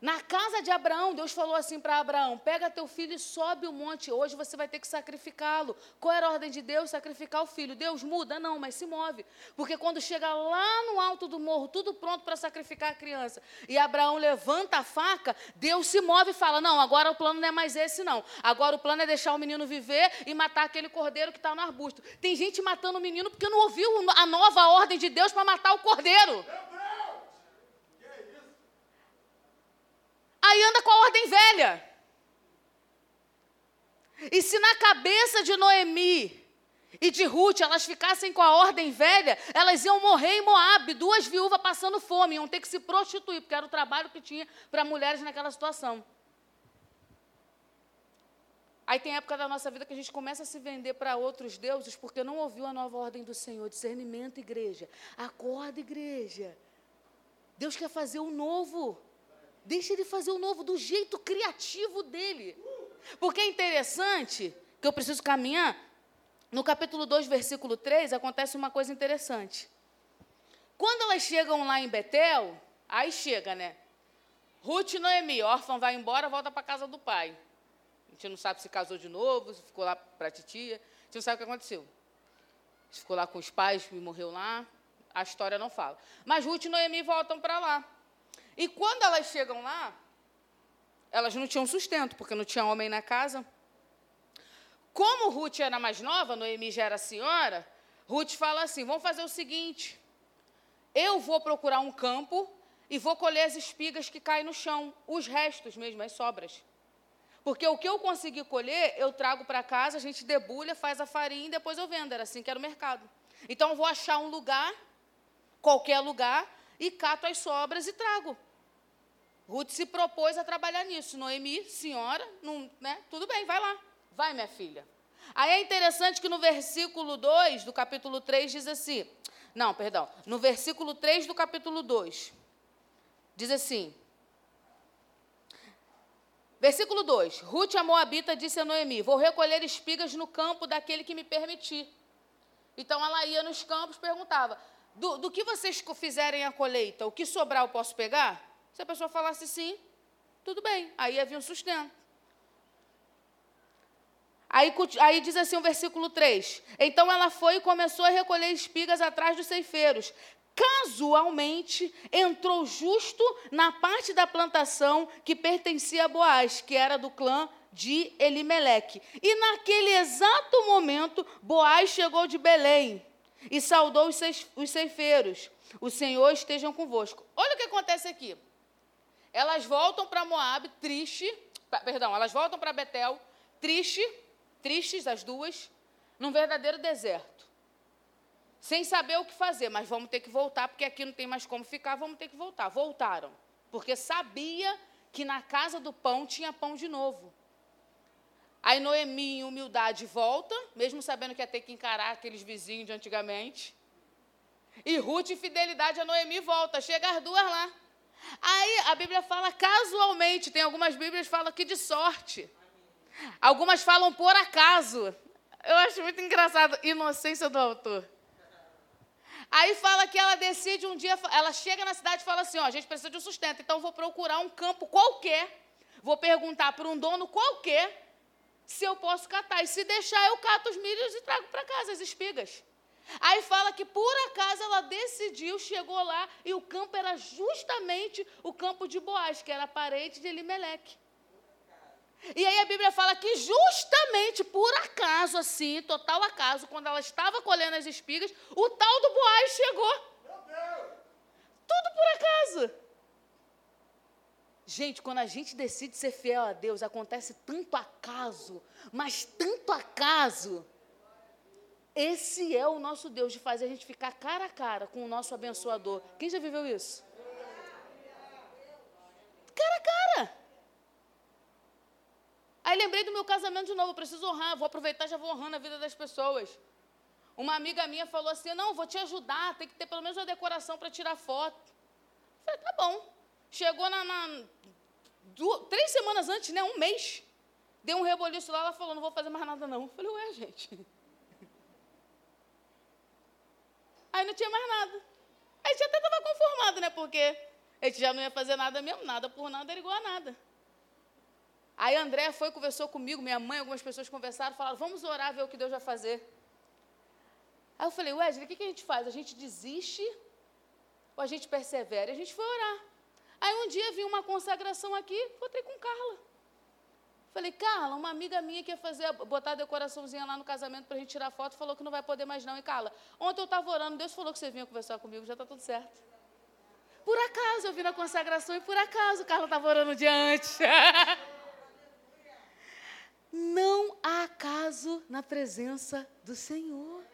Na casa de Abraão, Deus falou assim para Abraão: pega teu filho e sobe o monte. Hoje você vai ter que sacrificá-lo. Qual era a ordem de Deus? Sacrificar o filho. Deus muda? Não, mas se move. Porque quando chega lá no alto do morro, tudo pronto para sacrificar a criança, e Abraão levanta a faca, Deus se move e fala: não, agora o plano não é mais esse, não. Agora o plano é deixar o menino viver e matar aquele cordeiro que está no arbusto. Tem gente matando o menino porque não ouviu a nova ordem de Deus para matar o cordeiro. Aí anda com a ordem velha. E se na cabeça de Noemi e de Ruth elas ficassem com a ordem velha, elas iam morrer em Moab, duas viúvas passando fome, iam ter que se prostituir, porque era o trabalho que tinha para mulheres naquela situação. Aí tem época da nossa vida que a gente começa a se vender para outros deuses porque não ouviu a nova ordem do Senhor. Discernimento, igreja. Acorda, igreja. Deus quer fazer o um novo. Deixa ele fazer o novo do jeito criativo dele. Porque é interessante que eu preciso caminhar. No capítulo 2, versículo 3, acontece uma coisa interessante. Quando elas chegam lá em Betel, aí chega, né? Ruth e Noemi, órfã vai embora, volta para casa do pai. A gente não sabe se casou de novo, se ficou lá para a titia. A gente não sabe o que aconteceu. Se ficou lá com os pais morreu lá. A história não fala. Mas Ruth e Noemi voltam para lá. E quando elas chegam lá, elas não tinham sustento, porque não tinha homem na casa. Como Ruth era mais nova, Noemi já era senhora, Ruth fala assim: vamos fazer o seguinte, eu vou procurar um campo e vou colher as espigas que caem no chão, os restos mesmo, as sobras. Porque o que eu conseguir colher, eu trago para casa, a gente debulha, faz a farinha e depois eu vendo. Era assim que era o mercado. Então, eu vou achar um lugar, qualquer lugar, e cato as sobras e trago. Ruth se propôs a trabalhar nisso. Noemi, senhora, não, né? tudo bem, vai lá. Vai, minha filha. Aí é interessante que no versículo 2 do capítulo 3 diz assim: não, perdão, no versículo 3 do capítulo 2, diz assim: Versículo 2: Ruth, a Moabita, disse a Noemi: Vou recolher espigas no campo daquele que me permitir. Então ela ia nos campos perguntava: do, do que vocês fizerem a colheita, o que sobrar eu posso pegar? Se a pessoa falasse sim, tudo bem, aí havia um sustento. Aí, aí, diz assim o versículo 3: Então ela foi e começou a recolher espigas atrás dos ceifeiros. Casualmente entrou justo na parte da plantação que pertencia a Boaz, que era do clã de Elimeleque. E naquele exato momento, Boaz chegou de Belém e saudou os ceifeiros. O Senhor estejam convosco. Olha o que acontece aqui. Elas voltam para Moab, triste, perdão, elas voltam para Betel, triste, tristes as duas, num verdadeiro deserto. Sem saber o que fazer, mas vamos ter que voltar, porque aqui não tem mais como ficar, vamos ter que voltar. Voltaram, porque sabia que na casa do pão tinha pão de novo. Aí Noemi, em humildade, volta, mesmo sabendo que ia ter que encarar aqueles vizinhos de antigamente. E Ruth, em fidelidade a Noemi, volta. Chega as duas lá. Aí a Bíblia fala casualmente, tem algumas Bíblias que falam que de sorte. Algumas falam por acaso. Eu acho muito engraçado, inocência do autor. Aí fala que ela decide um dia, ela chega na cidade e fala assim: ó, a gente precisa de um sustento, então vou procurar um campo qualquer, vou perguntar para um dono qualquer se eu posso catar. E se deixar, eu cato os milhos e trago para casa as espigas. Aí fala que por acaso ela decidiu, chegou lá e o campo era justamente o campo de Boaz, que era parente de Elimeleque. E aí a Bíblia fala que justamente por acaso, assim, total acaso, quando ela estava colhendo as espigas, o tal do Boaz chegou. Tudo por acaso. Gente, quando a gente decide ser fiel a Deus, acontece tanto acaso, mas tanto acaso. Esse é o nosso Deus, de fazer a gente ficar cara a cara com o nosso abençoador. Quem já viveu isso? Cara a cara. Aí lembrei do meu casamento de novo, preciso honrar, vou aproveitar já vou honrando a vida das pessoas. Uma amiga minha falou assim: não, vou te ajudar, tem que ter pelo menos uma decoração para tirar foto. Eu falei, tá bom. Chegou na, na duas, três semanas antes, né? Um mês. Deu um reboliço lá, ela falou, não vou fazer mais nada não. Eu falei, ué, gente. Aí não tinha mais nada. A gente até estava conformado, né? Porque a gente já não ia fazer nada mesmo, nada por nada era igual a nada. Aí André foi, conversou comigo, minha mãe, algumas pessoas conversaram, falaram, vamos orar, ver o que Deus vai fazer. Aí eu falei, Wesley, o que, que a gente faz? A gente desiste ou a gente persevera? E a gente foi orar. Aí um dia vi uma consagração aqui, encontrei com Carla. Falei, Carla, uma amiga minha que ia fazer, botar a decoraçãozinha lá no casamento para a gente tirar foto, falou que não vai poder mais não. E Carla, ontem eu estava orando, Deus falou que você vinha conversar comigo, já está tudo certo. Por acaso, eu vi na consagração e por acaso Carla estava orando dia antes. <laughs> não há acaso na presença do Senhor.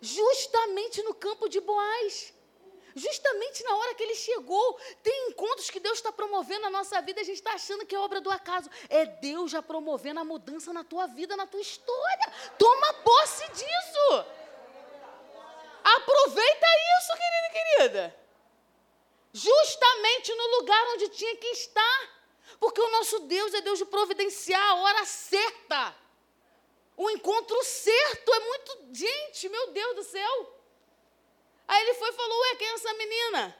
Justamente no campo de Boaz. Justamente na hora que ele chegou, tem encontros que Deus está promovendo na nossa vida, a gente está achando que é obra do acaso. É Deus já promovendo a mudança na tua vida, na tua história. Toma posse disso. Aproveita isso, querida e querida. Justamente no lugar onde tinha que estar. Porque o nosso Deus é Deus de providenciar a hora certa. O encontro certo é muito. Gente, meu Deus do céu. Aí ele foi e falou: Ué, quem é essa menina?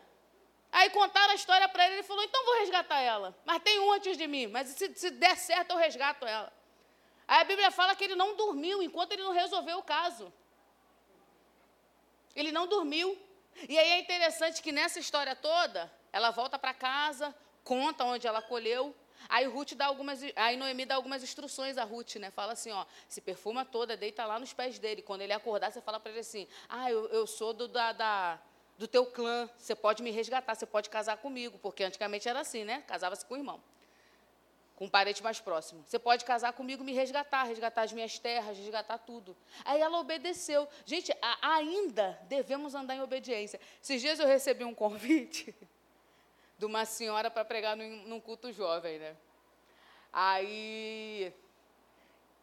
Aí contaram a história para ele, ele falou: Então vou resgatar ela. Mas tem um antes de mim, mas se, se der certo eu resgato ela. Aí a Bíblia fala que ele não dormiu enquanto ele não resolveu o caso. Ele não dormiu. E aí é interessante que nessa história toda, ela volta para casa, conta onde ela colheu, Aí Ruth dá algumas, aí Noemi dá algumas instruções a Ruth, né? Fala assim, ó, se perfuma toda, deita lá nos pés dele. Quando ele acordar, você fala para ele assim, ah, eu, eu sou do, da, da, do teu clã, você pode me resgatar, você pode casar comigo, porque antigamente era assim, né? Casava-se com o irmão, com um parente mais próximo. Você pode casar comigo, me resgatar, resgatar as minhas terras, resgatar tudo. Aí ela obedeceu. Gente, a, ainda devemos andar em obediência. Esses dias eu recebi um convite de uma senhora para pregar num, num culto jovem, né? Aí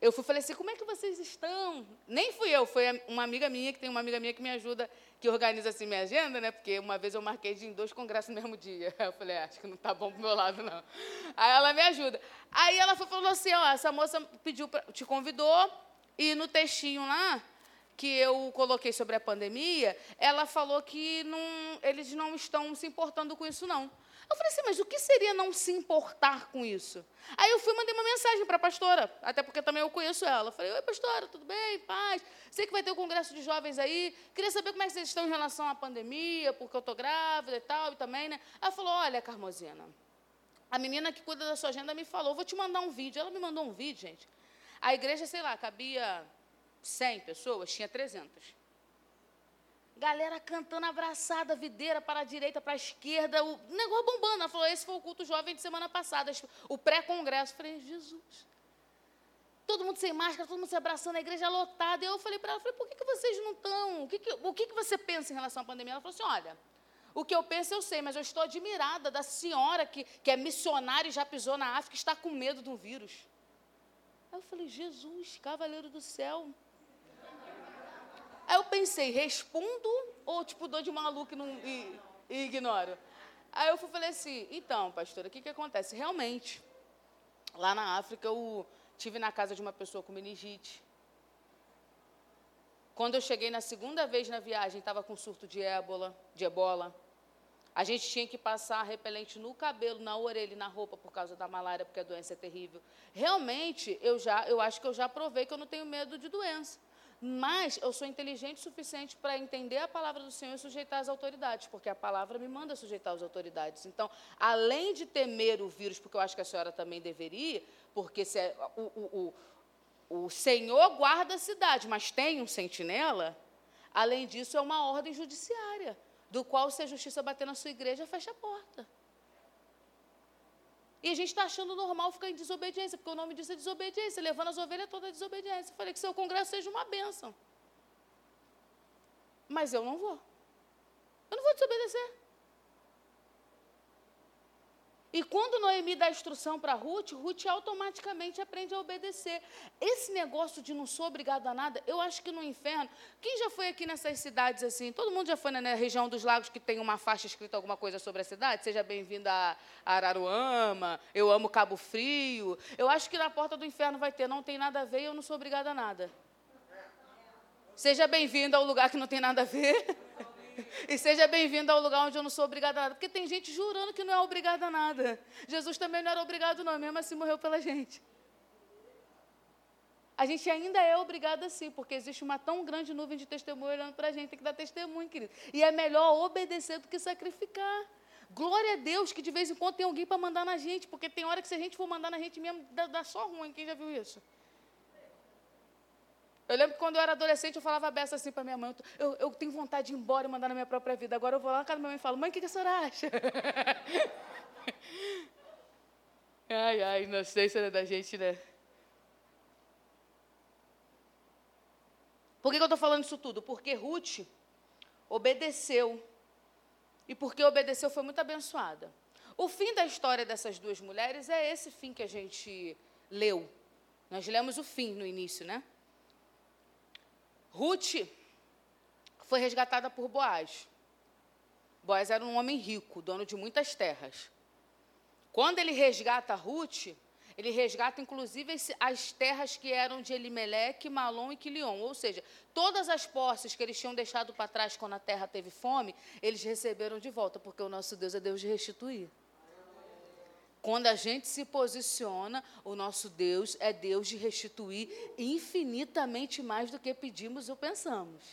eu fui falei assim, como é que vocês estão? Nem fui eu, foi uma amiga minha, que tem uma amiga minha que me ajuda, que organiza assim minha agenda, né? Porque uma vez eu marquei de em dois congressos no mesmo dia. <laughs> Eu falei, ah, acho que não tá bom pro meu lado, não. Aí ela me ajuda. Aí ela falou assim, ó, essa moça pediu, pra, te convidou, e no textinho lá, que eu coloquei sobre a pandemia, ela falou que não, eles não estão se importando com isso, não. Eu falei assim, mas o que seria não se importar com isso? Aí eu fui mandei uma mensagem para a pastora, até porque também eu conheço ela. Eu falei, oi pastora, tudo bem? Paz? Sei que vai ter o um congresso de jovens aí. Queria saber como é que vocês estão em relação à pandemia, porque eu estou grávida e tal, e também, né? Ela falou, olha, Carmosina, a menina que cuida da sua agenda me falou, vou te mandar um vídeo. Ela me mandou um vídeo, gente. A igreja, sei lá, cabia 100 pessoas, tinha 300. Galera cantando abraçada, videira para a direita, para a esquerda, o negócio bombando. Ela falou: esse foi o culto jovem de semana passada, o pré-congresso. Falei: Jesus. Todo mundo sem máscara, todo mundo se abraçando, a igreja lotada. E eu falei para ela: falei, por que, que vocês não estão? O, que, que, o que, que você pensa em relação à pandemia? Ela falou assim: olha. O que eu penso eu sei, mas eu estou admirada da senhora que, que é missionária e já pisou na África e está com medo do vírus. Aí eu falei, Jesus, cavaleiro do céu. Aí eu pensei, respondo ou tipo dou de maluco e, não, e, e ignoro? Aí eu falei assim, então, pastora, o que, que acontece? Realmente, lá na África eu tive na casa de uma pessoa com meningite. Quando eu cheguei na segunda vez na viagem, estava com surto de ébola, de ebola. A gente tinha que passar repelente no cabelo, na orelha e na roupa por causa da malária, porque a doença é terrível. Realmente, eu já, eu acho que eu já provei que eu não tenho medo de doença. Mas eu sou inteligente o suficiente para entender a palavra do Senhor e sujeitar as autoridades, porque a palavra me manda sujeitar as autoridades. Então, além de temer o vírus, porque eu acho que a senhora também deveria, porque se é, o, o, o, o Senhor guarda a cidade, mas tem um sentinela, além disso, é uma ordem judiciária do qual, se a justiça bater na sua igreja, fecha a porta. E a gente está achando normal ficar em desobediência, porque o nome disso é desobediência, levando as ovelhas toda a desobediência. Eu falei que seu congresso seja uma bênção. Mas eu não vou. Eu não vou desobedecer. E quando Noemi dá instrução para Ruth, Ruth automaticamente aprende a obedecer. Esse negócio de não sou obrigado a nada, eu acho que no inferno. Quem já foi aqui nessas cidades assim? Todo mundo já foi na região dos lagos que tem uma faixa escrita alguma coisa sobre a cidade? Seja bem-vindo a Araruama, eu amo Cabo Frio. Eu acho que na porta do inferno vai ter, não tem nada a ver e eu não sou obrigada a nada. Seja bem-vindo ao lugar que não tem nada a ver. <laughs> <laughs> E seja bem-vindo ao lugar onde eu não sou obrigada a nada. Porque tem gente jurando que não é obrigada a nada. Jesus também não era obrigado, não, mesmo assim morreu pela gente. A gente ainda é obrigado assim, porque existe uma tão grande nuvem de testemunho olhando para a gente, tem que dar testemunho, querido. E é melhor obedecer do que sacrificar. Glória a Deus que de vez em quando tem alguém para mandar na gente, porque tem hora que se a gente for mandar na gente mesmo, dá, dá só ruim. Quem já viu isso? Eu lembro que quando eu era adolescente, eu falava beça assim para minha mãe. Eu, eu, tenho vontade de ir embora e mandar na minha própria vida. Agora eu vou lá na casa da minha mãe e falo, mãe, o que, que a senhora acha? <laughs> ai, ai, inocência é da gente, né? Por que, que eu estou falando isso tudo? Porque Ruth obedeceu. E porque obedeceu foi muito abençoada. O fim da história dessas duas mulheres é esse fim que a gente leu. Nós lemos o fim no início, né? Ruth foi resgatada por Boaz. Boaz era um homem rico, dono de muitas terras. Quando ele resgata Ruth, ele resgata inclusive as terras que eram de Elimeleque, Malom e Quilion. Ou seja, todas as posses que eles tinham deixado para trás quando a terra teve fome, eles receberam de volta, porque o nosso Deus é Deus de restituir. Quando a gente se posiciona, o nosso Deus é Deus de restituir infinitamente mais do que pedimos ou pensamos.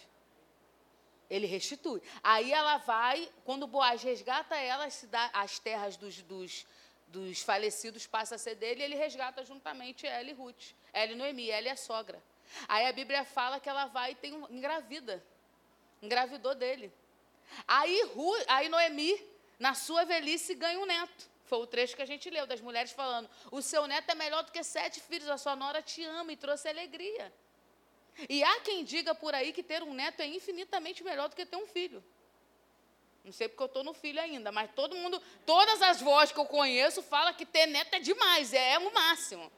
Ele restitui. Aí ela vai, quando Boaz resgata ela, as terras dos, dos, dos falecidos passa a ser dele, ele resgata juntamente ela e Ruth. Ela e Noemi, ela é a sogra. Aí a Bíblia fala que ela vai e tem um, engravida. Engravidou dele. Aí, Ru, aí Noemi, na sua velhice, ganha um neto. Foi o trecho que a gente leu, das mulheres falando: o seu neto é melhor do que sete filhos, a sua nora te ama e trouxe alegria. E há quem diga por aí que ter um neto é infinitamente melhor do que ter um filho. Não sei porque eu estou no filho ainda, mas todo mundo, todas as vozes que eu conheço falam que ter neto é demais, é, é o máximo.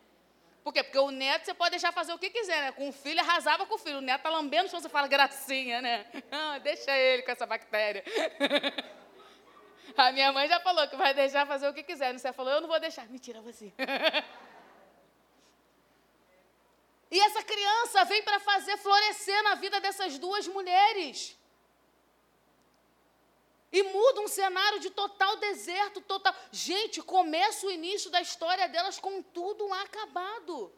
Por quê? Porque o neto você pode deixar fazer o que quiser, né? Com o filho, arrasava com o filho. O neto está lambendo, você fala gracinha, né? <laughs> Ah, deixa ele com essa bactéria. <laughs> A minha mãe já falou que vai deixar fazer o que quiser. Você falou, eu não vou deixar. Mentira, você. <laughs> e essa criança vem para fazer florescer na vida dessas duas mulheres. E muda um cenário de total deserto, total. Gente, começa o início da história delas com tudo acabado.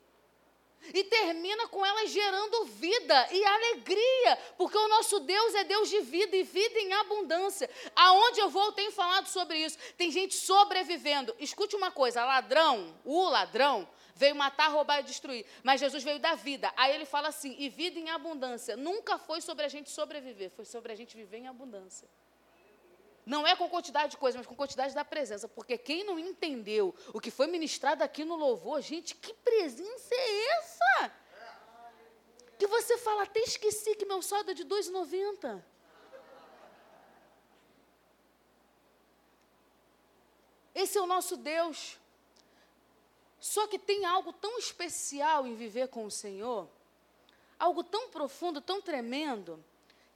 E termina com elas gerando vida e alegria, porque o nosso Deus é Deus de vida e vida em abundância. Aonde eu vou, eu tenho falado sobre isso. Tem gente sobrevivendo. Escute uma coisa: ladrão, o ladrão, veio matar, roubar e destruir. Mas Jesus veio dar vida. Aí ele fala assim: e vida em abundância. Nunca foi sobre a gente sobreviver, foi sobre a gente viver em abundância. Não é com quantidade de coisas, mas com quantidade da presença. Porque quem não entendeu o que foi ministrado aqui no louvor, gente, que presença é essa? Que você fala, até esqueci que meu saldo é de 2,90. Esse é o nosso Deus. Só que tem algo tão especial em viver com o Senhor, algo tão profundo, tão tremendo,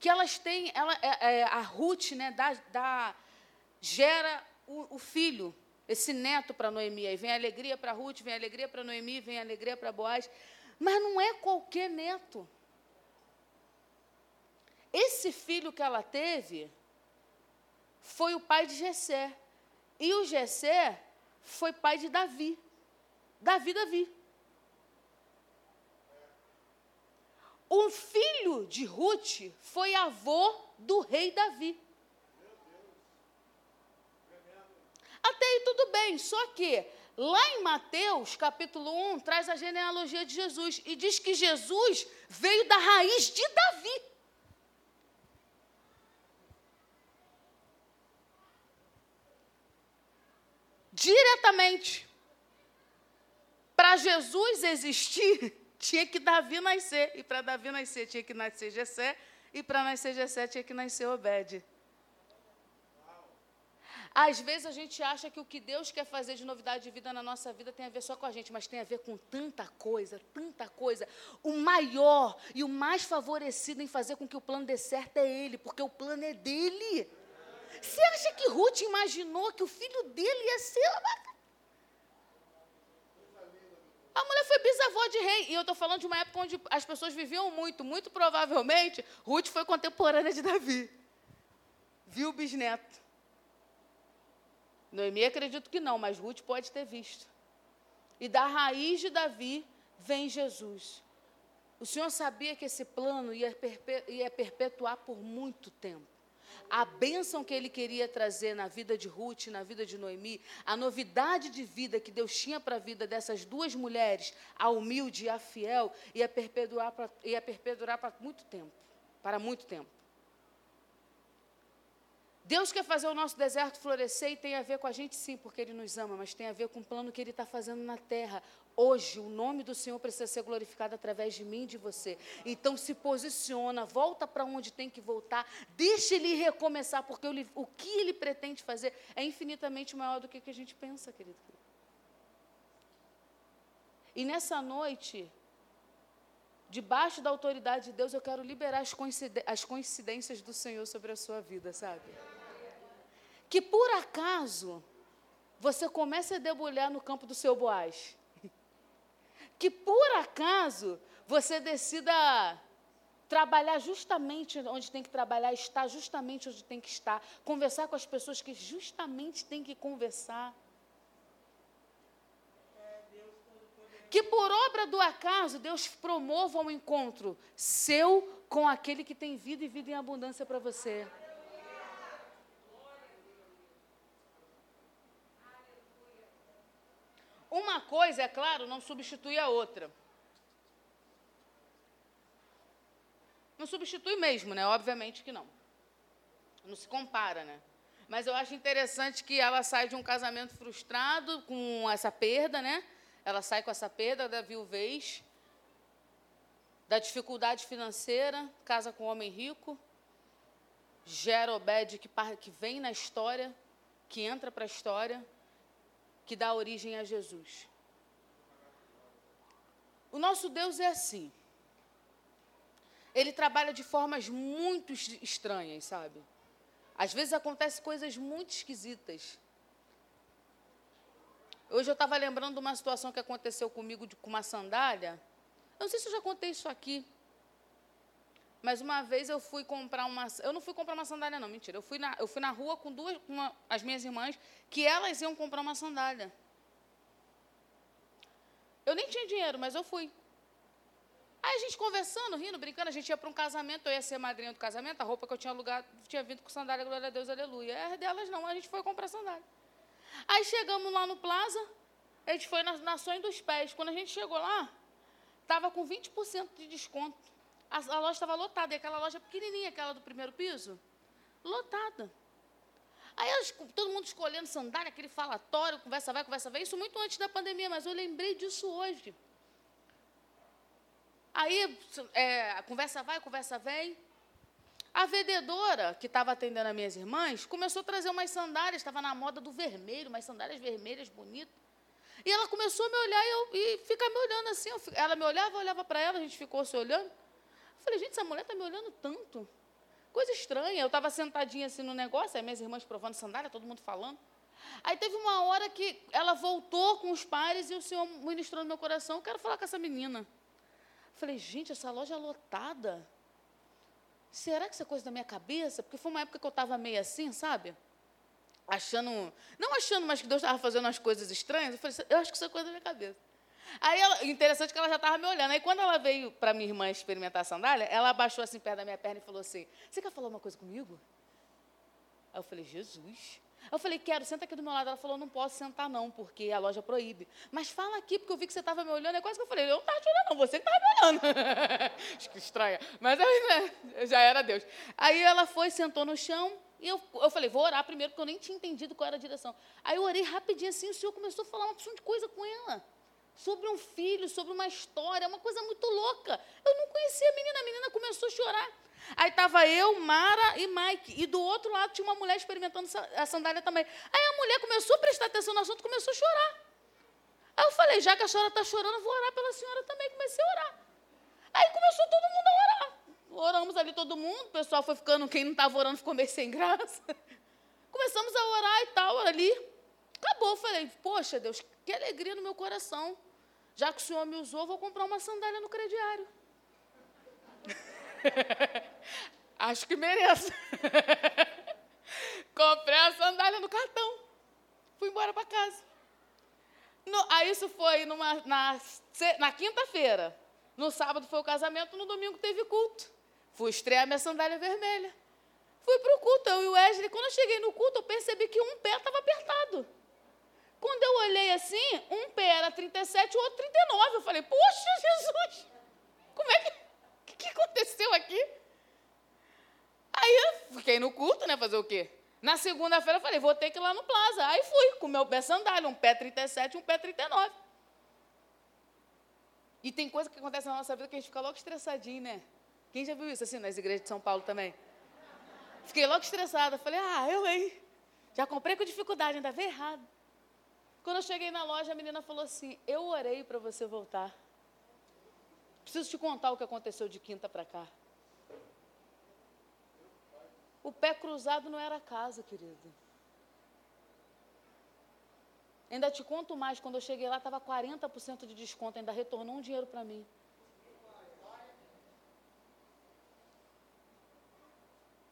que elas têm, ela, é, é, a Ruth, né, dá, dá, gera o, o filho, esse neto para Noemi. Aí vem alegria para Ruth, vem alegria para Noemi, vem alegria para Boaz. Mas não é qualquer neto. Esse filho que ela teve foi o pai de Jessé. E o Jessé foi pai de Davi. Davi, Davi. O filho de Ruth foi avô do rei Davi. Até aí tudo bem, só que lá em Mateus, capítulo 1, traz a genealogia de Jesus e diz que Jesus veio da raiz de Davi. Diretamente para Jesus existir, tinha que Davi nascer. E para Davi nascer, tinha que nascer Jessé. E para nascer Jessé, tinha que nascer Obed. Às vezes a gente acha que o que Deus quer fazer de novidade de vida na nossa vida tem a ver só com a gente, mas tem a ver com tanta coisa, tanta coisa. O maior e o mais favorecido em fazer com que o plano dê certo é Ele, porque o plano é dele. Você acha que Ruth imaginou que o filho dele ia ser a mulher foi bisavó de rei. E eu estou falando de uma época onde as pessoas viviam muito. Muito provavelmente, Ruth foi contemporânea de Davi. Viu o bisneto. Noemi acredito que não, mas Ruth pode ter visto. E da raiz de Davi vem Jesus. O Senhor sabia que esse plano ia, ia perpetuar por muito tempo a bênção que ele queria trazer na vida de Ruth, na vida de Noemi, a novidade de vida que Deus tinha para a vida dessas duas mulheres, a humilde e a fiel, ia perpetuar para, muito tempo, para muito tempo. Deus quer fazer o nosso deserto florescer e tem a ver com a gente sim, porque Ele nos ama, mas tem a ver com o plano que Ele está fazendo na terra. Hoje, o nome do Senhor precisa ser glorificado através de mim e de você. Então, se posiciona, volta para onde tem que voltar, deixa Ele recomeçar, porque o, que Ele pretende fazer é infinitamente maior do que, que a gente pensa, querido. E nessa noite, debaixo da autoridade de Deus, eu quero liberar as coincidências do Senhor sobre a sua vida, sabe? que por acaso você comece a debulhar no campo do seu boaz. Que por acaso você decida trabalhar justamente onde tem que trabalhar, estar justamente onde tem que estar, conversar com as pessoas que justamente tem que conversar. Que por obra do acaso Deus promova um encontro seu com aquele que tem vida e vida em abundância para você. Uma coisa, é claro, não substitui a outra. Não substitui mesmo, né? Obviamente que não. Não se compara, né? Mas eu acho interessante que ela sai de um casamento frustrado com essa perda, né? Ela sai com essa perda da viuvez, da dificuldade financeira, casa com um homem rico, gera Obed que, que vem na história, que entra para a história que dá origem a Jesus. O nosso Deus é assim. Ele trabalha de formas muito estranhas, sabe? Às vezes acontecem coisas muito esquisitas. Hoje eu estava lembrando de uma situação que aconteceu comigo de, com uma sandália. Eu não sei se eu já contei isso aqui. Mas uma vez eu fui comprar uma. Eu não fui comprar uma sandália, não, mentira. Eu fui na, eu fui na rua com duas, uma, as minhas irmãs, que elas iam comprar uma sandália. Eu nem tinha dinheiro, mas eu fui. Aí a gente conversando, rindo, brincando, a gente ia para um casamento, eu ia ser madrinha do casamento, a roupa que eu tinha alugado tinha vindo com sandália, glória a Deus, aleluia. É delas não, a gente foi comprar sandália. Aí chegamos lá no Plaza, a gente foi na, na Sonho dos Pés. Quando a gente chegou lá, estava com 20% de desconto. A, a loja estava lotada, e aquela loja pequenininha, aquela do primeiro piso, lotada. Aí todo mundo escolhendo sandália, aquele falatório, conversa vai, conversa vai. Isso muito antes da pandemia, mas eu lembrei disso hoje. Aí, é, conversa vai, conversa vem. A vendedora que estava atendendo as minhas irmãs começou a trazer umas sandálias, estava na moda do vermelho, umas sandálias vermelhas bonitas. E ela começou a me olhar e, eu, e ficar me olhando assim. Eu, ela me olhava, eu olhava para ela, a gente ficou se olhando. Eu falei, gente, essa mulher está me olhando tanto. Coisa estranha. Eu estava sentadinha assim no negócio, aí minhas irmãs provando sandália, todo mundo falando. Aí teve uma hora que ela voltou com os pares e o Senhor ministrou no meu coração, eu quero falar com essa menina. Falei, gente, essa loja é lotada. Será que isso é coisa da minha cabeça? Porque foi uma época que eu estava meio assim, sabe? Achando, não achando mais que Deus estava fazendo as coisas estranhas. Eu falei, eu acho que isso é coisa da minha cabeça. Aí, ela, interessante que ela já estava me olhando. Aí, quando ela veio para minha irmã experimentar a sandália, ela abaixou assim perto da minha perna e falou assim: Você quer falar uma coisa comigo? Aí eu falei: Jesus. Eu falei, quero, senta aqui do meu lado. Ela falou, não posso sentar não, porque a loja proíbe. Mas fala aqui, porque eu vi que você estava me olhando. É quase que eu falei, eu não estava te olhando não, você que estava me olhando. <laughs> Acho que estranha. Mas aí, né, já era Deus. Aí ela foi, sentou no chão, e eu, eu falei, vou orar primeiro, porque eu nem tinha entendido qual era a direção. Aí eu orei rapidinho assim, o Senhor começou a falar uma opção de coisa com ela. Sobre um filho, sobre uma história, uma coisa muito louca. Eu não conhecia a menina, a menina começou a chorar. Aí estava eu, Mara e Mike. E do outro lado tinha uma mulher experimentando a sandália também. Aí a mulher começou a prestar atenção no assunto começou a chorar. Aí eu falei, já que a senhora está chorando, eu vou orar pela senhora também. Comecei a orar. Aí começou todo mundo a orar. Oramos ali todo mundo, o pessoal foi ficando, quem não estava orando ficou meio <laughs> sem graça. Começamos a orar e tal, ali. Acabou, falei, poxa Deus, que alegria no meu coração. Já que o Senhor me usou, vou comprar uma sandália no crediário. <laughs> Acho que mereço. <laughs> Comprei a sandália no cartão. Fui embora para casa. No, aí isso foi numa, na, na quinta-feira. No sábado foi o casamento, no domingo teve culto. Fui estrear minha sandália vermelha. Fui para o culto, eu e o Wesley. Quando eu cheguei no culto, eu percebi que um pé estava apertado. Quando eu olhei assim, um pé era 37 e o outro 39. Eu falei, poxa, <laughs> Jesus, como é que que aconteceu aqui? Aí eu fiquei no culto, né? Fazer o quê? Na segunda-feira eu falei, vou ter que ir lá no Plaza. Aí fui, com meu pé sandália, um pé 37 e um pé 39. E tem coisa que acontece na nossa vida que a gente fica logo estressadinho, né? Quem já viu isso assim nas igrejas de São Paulo também? Fiquei logo estressada. Falei, ah, eu, hein? Já comprei com dificuldade, ainda veio errado. Quando eu cheguei na loja, a menina falou assim: Eu orei para você voltar. Preciso te contar o que aconteceu de quinta para cá. O pé cruzado não era casa, querido. Ainda te conto mais, quando eu cheguei lá, estava 40% de desconto, ainda retornou um dinheiro para mim.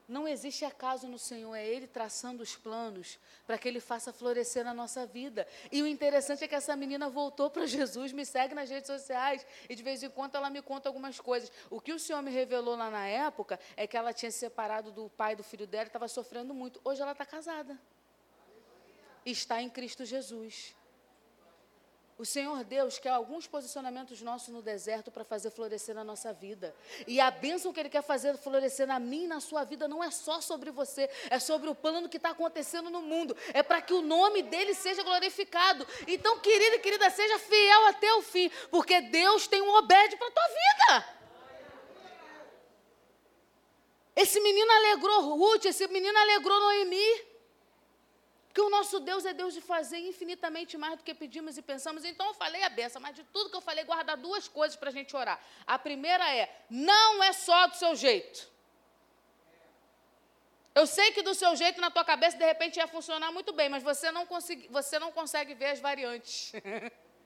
Não existe acaso no Senhor, é Ele traçando os planos para que Ele faça florescer na nossa vida. E o interessante é que essa menina voltou para Jesus, me segue nas redes sociais e de vez em quando ela me conta algumas coisas. O que o Senhor me revelou lá na época é que ela tinha se separado do pai do filho dela e estava sofrendo muito. Hoje ela está casada. Está em Cristo Jesus. O Senhor Deus quer alguns posicionamentos nossos no deserto para fazer florescer na nossa vida. E a bênção que Ele quer fazer florescer na mim e na sua vida não é só sobre você, é sobre o plano que está acontecendo no mundo. É para que o nome dele seja glorificado. Então, querida e querida, seja fiel até o fim, porque Deus tem um obede para a tua vida. Esse menino alegrou Ruth, esse menino alegrou Noemi. Porque o nosso Deus é Deus de fazer infinitamente mais do que pedimos e pensamos. Então eu falei a beça, mas de tudo que eu falei, guardar duas coisas para a gente orar. A primeira é: não é só do seu jeito. Eu sei que do seu jeito, na tua cabeça, de repente ia funcionar muito bem, mas você não, consegui, você não consegue ver as variantes.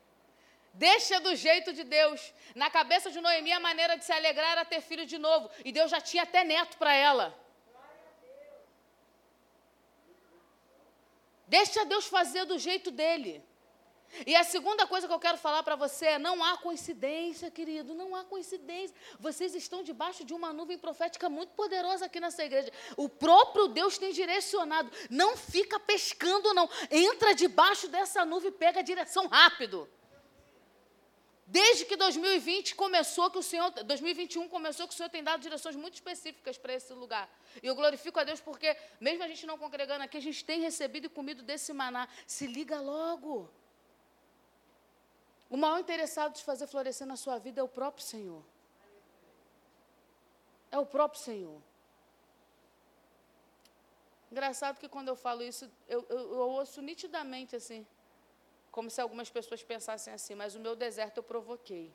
<laughs> Deixa do jeito de Deus. Na cabeça de Noemi, a maneira de se alegrar era ter filho de novo. E Deus já tinha até neto para ela. Deixa Deus fazer do jeito dele. E a segunda coisa que eu quero falar para você é: não há coincidência, querido, não há coincidência. Vocês estão debaixo de uma nuvem profética muito poderosa aqui nessa igreja. O próprio Deus tem direcionado. Não fica pescando, não. Entra debaixo dessa nuvem e pega a direção rápido. Desde que 2020 começou, que o Senhor, 2021 começou, que o Senhor tem dado direções muito específicas para esse lugar. E eu glorifico a Deus porque, mesmo a gente não congregando aqui, a gente tem recebido e comido desse maná. Se liga logo. O maior interessado de fazer florescer na sua vida é o próprio Senhor. É o próprio Senhor. Engraçado que quando eu falo isso, eu, eu, eu ouço nitidamente assim. Como se algumas pessoas pensassem assim, mas o meu deserto eu provoquei.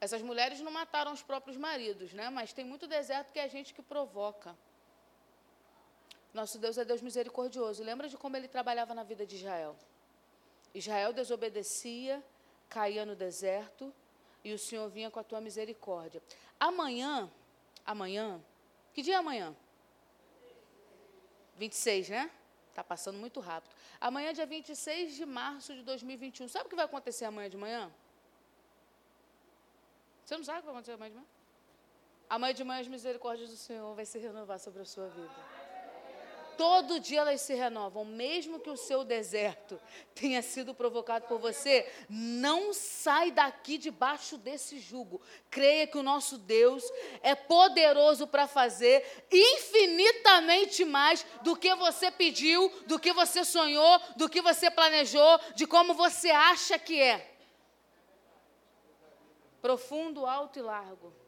Essas mulheres não mataram os próprios maridos, né? Mas tem muito deserto que é a gente que provoca. Nosso Deus é Deus misericordioso. Lembra de como ele trabalhava na vida de Israel? Israel desobedecia, caía no deserto e o Senhor vinha com a tua misericórdia. Amanhã, amanhã, que dia é amanhã? 26, né? Está passando muito rápido. Amanhã, dia 26 de março de 2021. Sabe o que vai acontecer amanhã de manhã? Você não sabe o que vai acontecer amanhã de manhã? Amanhã de manhã as misericórdias do Senhor vai se renovar sobre a sua vida. Todo dia elas se renovam, mesmo que o seu deserto <laughs> tenha sido provocado por você, não sai daqui debaixo desse jugo. Creia que o nosso Deus é poderoso para fazer infinitamente mais do que você pediu, do que você sonhou, do que você planejou, de como você acha que é. Profundo, alto e largo.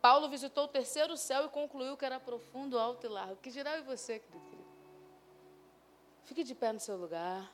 Paulo visitou o terceiro céu e concluiu que era profundo, alto e largo. Que dirá em você, querido? Fique de pé no seu lugar.